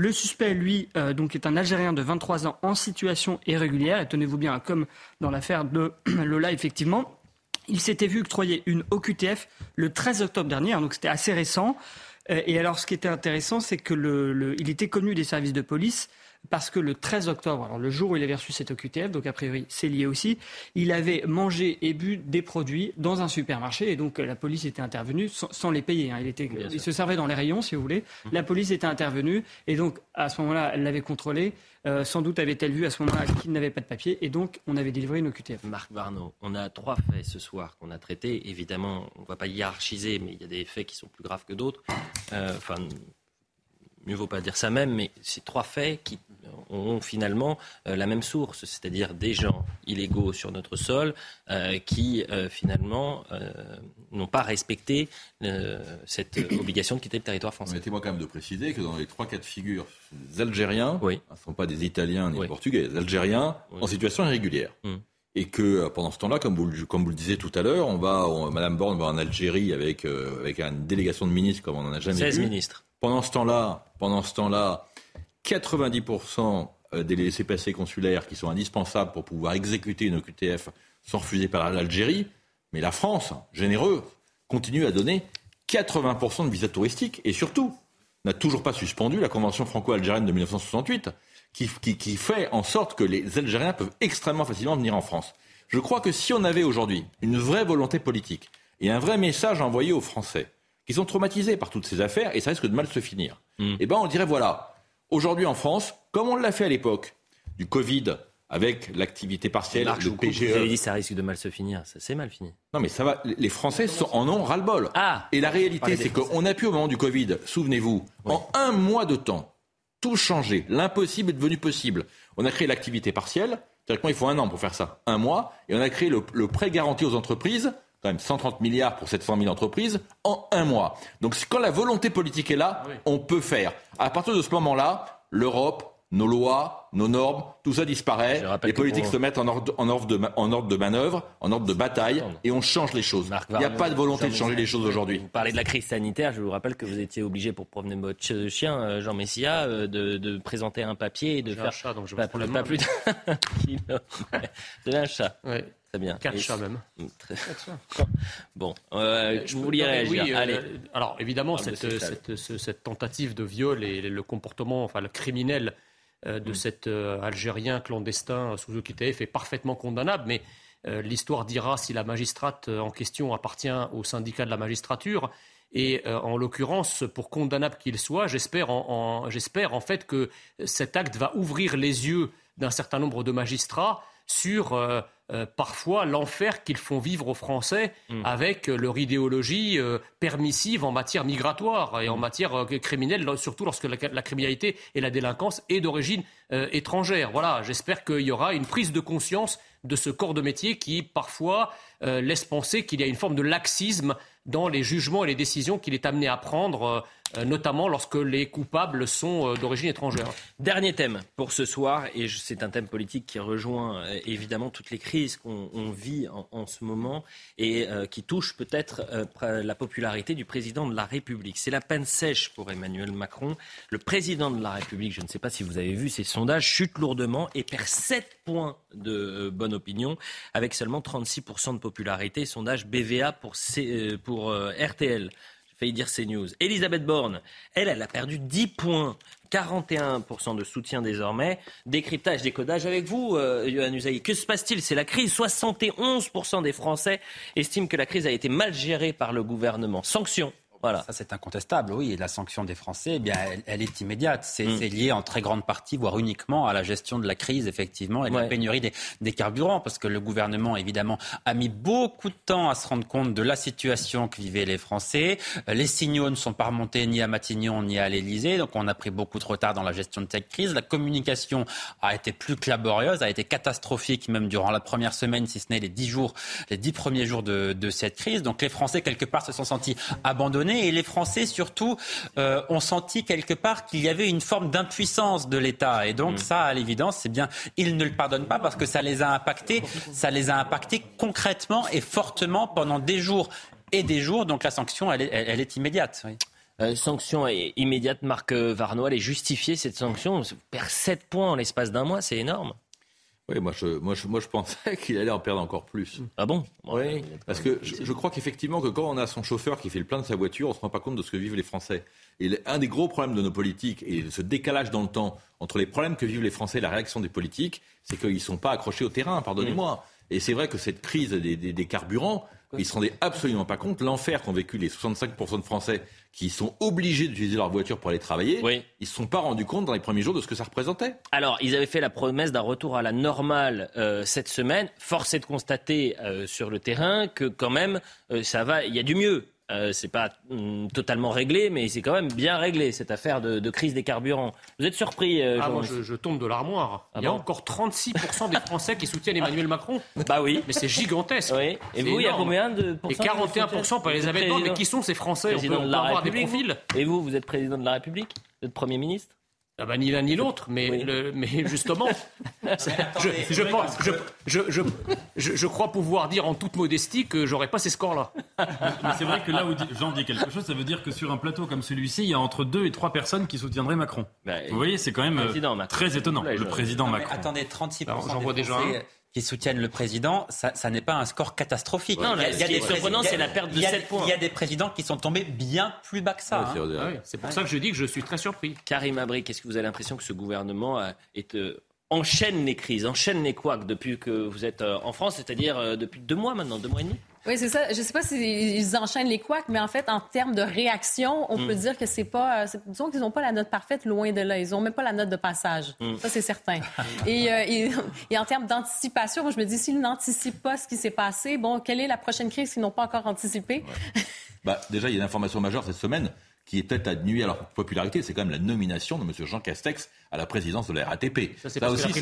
Le suspect, lui, euh, donc est un Algérien de 23 ans en situation irrégulière. Et tenez-vous bien, comme dans l'affaire de *clears throat* Lola, effectivement, il s'était vu octroyer une OQTF le 13 octobre dernier, hein, donc c'était assez récent. Euh, et alors, ce qui était intéressant, c'est que était connu des services de police parce que le 13 octobre, alors le jour où il avait reçu cette OQTF, donc a priori c'est lié aussi, il avait mangé et bu des produits dans un supermarché et donc la police était intervenue sans, les payer. Hein. Il, était, il se servait dans les rayons, si vous voulez. Mmh. La police était intervenue et donc à ce moment-là, elle l'avait contrôlé. Euh, sans doute avait-elle vu à ce moment-là qu'il n'avait pas de papier et donc on avait délivré une OQTF. Marc Barneau, on a trois faits ce soir qu'on a traités. Évidemment, on ne va pas hiérarchiser, mais il y a des faits qui sont plus graves que d'autres. Euh, enfin, mieux vaut pas dire ça même, mais c'est trois faits qui ont finalement euh, la même source, c'est-à-dire des gens illégaux sur notre sol euh, qui euh, finalement n'ont pas respecté cette *coughs* obligation de quitter le territoire français. Permettez-moi quand même de préciser que dans les trois cas de figure, les Algériens ne sont pas des Italiens ni des Portugais, les Algériens en situation irrégulière. Mm. Et que pendant ce temps-là, comme vous, comme vous le disiez tout à l'heure, on va, Madame Borne va en Algérie avec, avec une délégation de ministres comme on n'en a jamais 16 ministres. Pendant ce temps-là, pendant ce temps-là, 90% euh, des laissés-passer consulaires qui sont indispensables pour pouvoir exécuter une OQTF sont refusés par l'Algérie. Mais la France, généreuse, continue à donner 80% de visas touristiques et surtout n'a toujours pas suspendu la Convention franco-algérienne de 1968 qui, qui, fait en sorte que les Algériens peuvent extrêmement facilement venir en France. Je crois que si on avait aujourd'hui une vraie volonté politique et un vrai message envoyé aux Français qui sont traumatisés par toutes ces affaires et ça risque de mal se finir, hmm. eh ben on dirait voilà, Aujourd'hui en France, comme on l'a fait à l'époque du Covid avec l'activité partielle, Marc, le PGE. Vous avez dit ça risque de mal se finir. Ça s'est mal fini. Non, mais ça va. Les Français en ont ras-le-bol. Ah, Et la réalité, c'est qu'on a pu au moment du Covid, souvenez-vous, en un mois de temps, tout changer. L'impossible est devenu possible. On a créé l'activité partielle. Théoriquement, il faut un an pour faire ça. Un mois. Et on a créé le, le prêt garanti aux entreprises quand même 130 milliards pour 700 000 entreprises en un mois. Donc quand la volonté politique est là, ah on peut faire. À partir de ce moment-là, l'Europe, nos lois, nos normes, tout ça disparaît. Les politiques se mettent en ordre, en, ordre de, en ordre de manœuvre, en ordre de bataille, et on change les choses. Il n'y a pas de volonté de changer les choses aujourd'hui. Vous parlez de la crise sanitaire, je vous rappelle que vous étiez obligé pour promener votre chien, euh, Jean Messia, euh, de, présenter un papier et de faire... un chat, donc je pas, pas, pas plus *laughs* de... un chat. Très bien. Quatre chats même. *laughs* Très... bon, euh, je vous réagir. Oui, Allez. alors évidemment, ah, cette, cette, cette, tentative de viol et le comportement, enfin le criminel euh, de mm. cet euh, Algérien clandestin sous OQTF est parfaitement condamnable, mais euh, l'histoire dira si la magistrate en question appartient au syndicat de la magistrature. Et en l'occurrence, pour condamnable qu'il soit, j'espère en, en, fait que cet acte va ouvrir les yeux d'un certain nombre de magistrats sur euh, parfois l'enfer qu'ils font vivre aux Français mm. avec leur idéologie euh, permissive en matière migratoire et en mm. matière euh, criminelle, surtout lorsque la, criminalité et la délinquance est d'origine étrangère. Voilà, j'espère qu'il y aura une prise de conscience de ce corps de métier qui parfois laisse penser qu'il y a une forme de laxisme dans les jugements et les décisions qu'il est amené à prendre euh, notamment lorsque les coupables sont euh, d'origine étrangère. Dernier thème pour ce soir, et c'est un thème politique qui rejoint euh, évidemment toutes les crises qu'on vit en, ce moment et qui touche peut-être la popularité du président de la République. C'est la peine sèche pour Emmanuel Macron. Le président de la République, je ne sais pas si vous avez vu ces sondages, chute lourdement et perd 7 points de bonne opinion avec seulement 36% de popularité. Sondage BVA pour, pour RTL failli dire CNews. Elisabeth Borne, elle, elle a perdu 10 points. 41% de soutien désormais. Décryptage, décodage avec vous, euh, Yohann. Que se passe-t-il? C'est la crise. 71% des Français estiment que la crise a été mal gérée par le gouvernement. Sanctions voilà. Ça, c'est incontestable, oui. Et la sanction des Français, eh bien, elle, est immédiate. Mm. C'est lié en très grande partie, voire uniquement, à la gestion de la crise, effectivement, et de la pénurie des, carburants, parce que le gouvernement, évidemment, a mis beaucoup de temps à se rendre compte de la situation que vivaient les Français. Les signaux ne sont pas remontés ni à Matignon ni à l'Élysée, donc on a pris beaucoup de retard dans la gestion de cette crise. La communication a été plus laborieuse, a été catastrophique, même durant la première semaine, si ce n'est les dix jours, les dix premiers jours de, de cette crise. Donc les Français, quelque part, se sont sentis abandonnés et les Français surtout euh, ont senti quelque part qu'il y avait une forme d'impuissance de l'État. Et donc mm. ça, à l'évidence, c'est bien, ils ne le pardonnent pas parce que ça les a impactés, ça les a impactés concrètement et fortement pendant des jours et des jours. Donc la sanction, elle est, elle, est immédiate. sanction immédiate, Marc Varnois, est justifiée cette sanction. On perd 7 points en l'espace d'un mois, c'est énorme. Oui, moi je, moi, je, moi je pensais *laughs* qu'il allait en perdre encore plus. Ah bon Oui, parce que je, crois qu'effectivement que quand on a son chauffeur qui fait le plein de sa voiture, on ne se rend pas compte de ce que vivent les Français. Et un des gros problèmes de nos politiques, et ce décalage dans le temps entre les problèmes que vivent les Français et la réaction des politiques, c'est qu'ils ne sont pas accrochés au terrain, pardonnez-moi. Mm. Et c'est vrai que cette crise des, des, des carburants, ils ne se rendaient absolument pas compte l'enfer qu'ont vécu les 65% de Français qui sont obligés d'utiliser leur voiture pour aller travailler, ils ne se sont pas rendus compte dans les premiers jours de ce que ça représentait. Alors, ils avaient fait la promesse d'un retour à la normale euh, cette semaine. Force est de constater euh, sur le terrain que quand même, euh, ça va, il y a du mieux. Euh, c'est pas mm, totalement réglé, mais c'est quand même bien réglé cette affaire de, crise des carburants. Vous êtes surpris euh, ah, moi, je, tombe de l'armoire. Ah il y a encore 36% des Français qui soutiennent Emmanuel Macron. *laughs* Bah oui. Mais c'est gigantesque. Oui. Et vous, il y a combien de Et 41% par Elisabeth Borne. Mais qui sont ces Français? On peut, on peut avoir des profils. Et vous, vous êtes président de la République? Vous êtes Premier ministre? Ah bah, ni l'un ni l'autre, mais, mais *laughs* justement, je, je, je, crois pouvoir dire en toute modestie que j'aurais pas ces scores-là. *laughs* Mais c'est vrai que là où Jean dit quelque chose, ça veut dire que sur un plateau comme celui-ci, il y a entre deux et trois personnes qui soutiendraient Macron. Bah, Vous voyez, c'est quand même euh, très étonnant, le président Macron. attendez, 36% Alors, des déjà qui soutiennent le président, ça, n'est pas un score catastrophique. Non, il y a, des surprenants, c'est la perte de 7 points. Il y a des présidents qui sont tombés bien plus bas que ça. Hein. c'est pour ça que je dis que je suis très surpris. Karim Abri, qu'est-ce que vous avez l'impression que ce gouvernement est, euh, enchaîne les crises, enchaîne les couacs depuis que vous êtes euh, en France, c'est-à-dire euh, depuis deux mois maintenant, deux mois et demi? Oui, c'est ça. Je ne sais pas s'ils enchaînent les couacs, mais en fait, en termes de réaction, on peut hmm. dire que c'est pas. Euh, disons qu'ils n'ont pas la note parfaite, loin de là. Ils n'ont même pas la note de passage. Hmm. Ça, c'est certain. *laughs* et, *laughs* et, en termes d'anticipation, je me dis, s'ils n'anticipent pas ce qui s'est passé, bon, quelle est la prochaine crise qu'ils n'ont pas encore anticipée? *laughs* bah, déjà, il y a une information majeure cette semaine qui est peut-être à nuire à leur popularité, c'est quand même la nomination de M. Jean Castex à la présidence de la RATP. Ça, c'est aussi,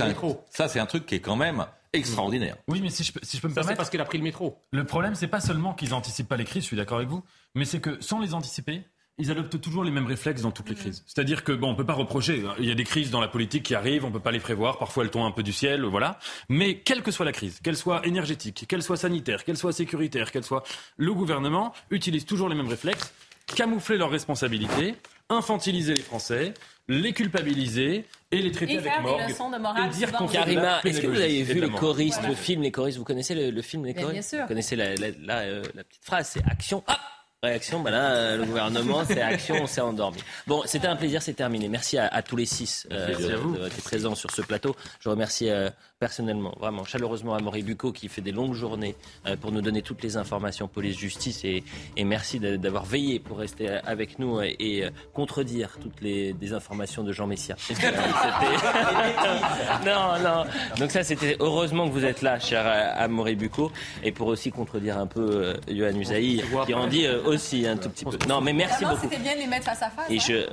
ça, c'est un truc qui est quand même extraordinaire. Oui, mais si je, si je peux me permettre. C'est parce qu'il a pris le métro. Le problème, c'est pas seulement qu'ils n'anticipent pas les crises, je suis d'accord avec vous, mais c'est que sans les anticiper, ils adoptent toujours les mêmes réflexes dans toutes les crises. C'est-à-dire que bon, on peut pas reprocher. Hein. Il y a des crises dans la politique qui arrivent, on peut pas les prévoir. Parfois, elles tombent un peu du ciel, voilà. Mais quelle que soit la crise, qu'elle soit énergétique, qu'elle soit sanitaire, qu'elle soit sécuritaire, qu'elle soit, le gouvernement utilise toujours les mêmes réflexes camoufler leurs responsabilités, infantiliser les Français, les culpabiliser et les traiter avec morgue. et dire qu'on Karima, est-ce que vous avez vu les choristes, le film Les choristes? Vous connaissez le, film Les choristes? Bien sûr. Vous connaissez la, euh, la, petite phrase, c'est action. Hop Réaction, bah là, le gouvernement, c'est action, on s'est endormi. Bon, c'était un plaisir, c'est terminé. Merci à, tous les six euh, d'être présents sur ce plateau. Je remercie euh, personnellement, vraiment, chaleureusement à Maurice Bucco qui fait des longues journées euh, pour nous donner toutes les informations police-justice et, et, merci d'avoir veillé pour rester avec nous et, contredire toutes les des informations de Jean Messia. *laughs* *laughs* non, non. Donc ça, c'était heureusement que vous êtes là, cher Amaury Bucco, et pour aussi contredire un peu Yohann Usaï, qui en dit aussi un tout petit peu. Non, mais merci beaucoup. C'était bien de les mettre face à face. Et je,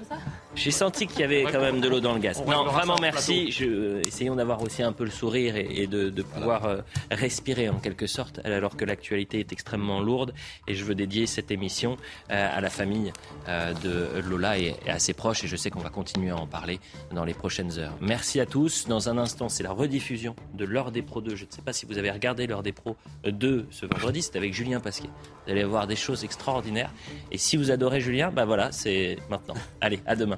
j'ai senti qu'il y avait quand même de l'eau dans le gaz. Non, vraiment merci. Je, euh, essayons d'avoir aussi un peu le sourire et, de, pouvoir euh, respirer en quelque sorte, alors que l'actualité est extrêmement lourde. Et je veux dédier cette émission euh, à la famille de Lola et, à ses proches. Et je sais qu'on va continuer à en parler dans les prochaines heures. Merci à tous. Dans un instant, c'est la rediffusion de l'heure des pros 2. Je ne sais pas si vous avez regardé l'heure des pros 2 ce vendredi. C'est avec Julien Pasquier. Vous allez voir des choses extraordinaires. Et si vous adorez Julien, bah voilà, c'est maintenant. Allez, à demain.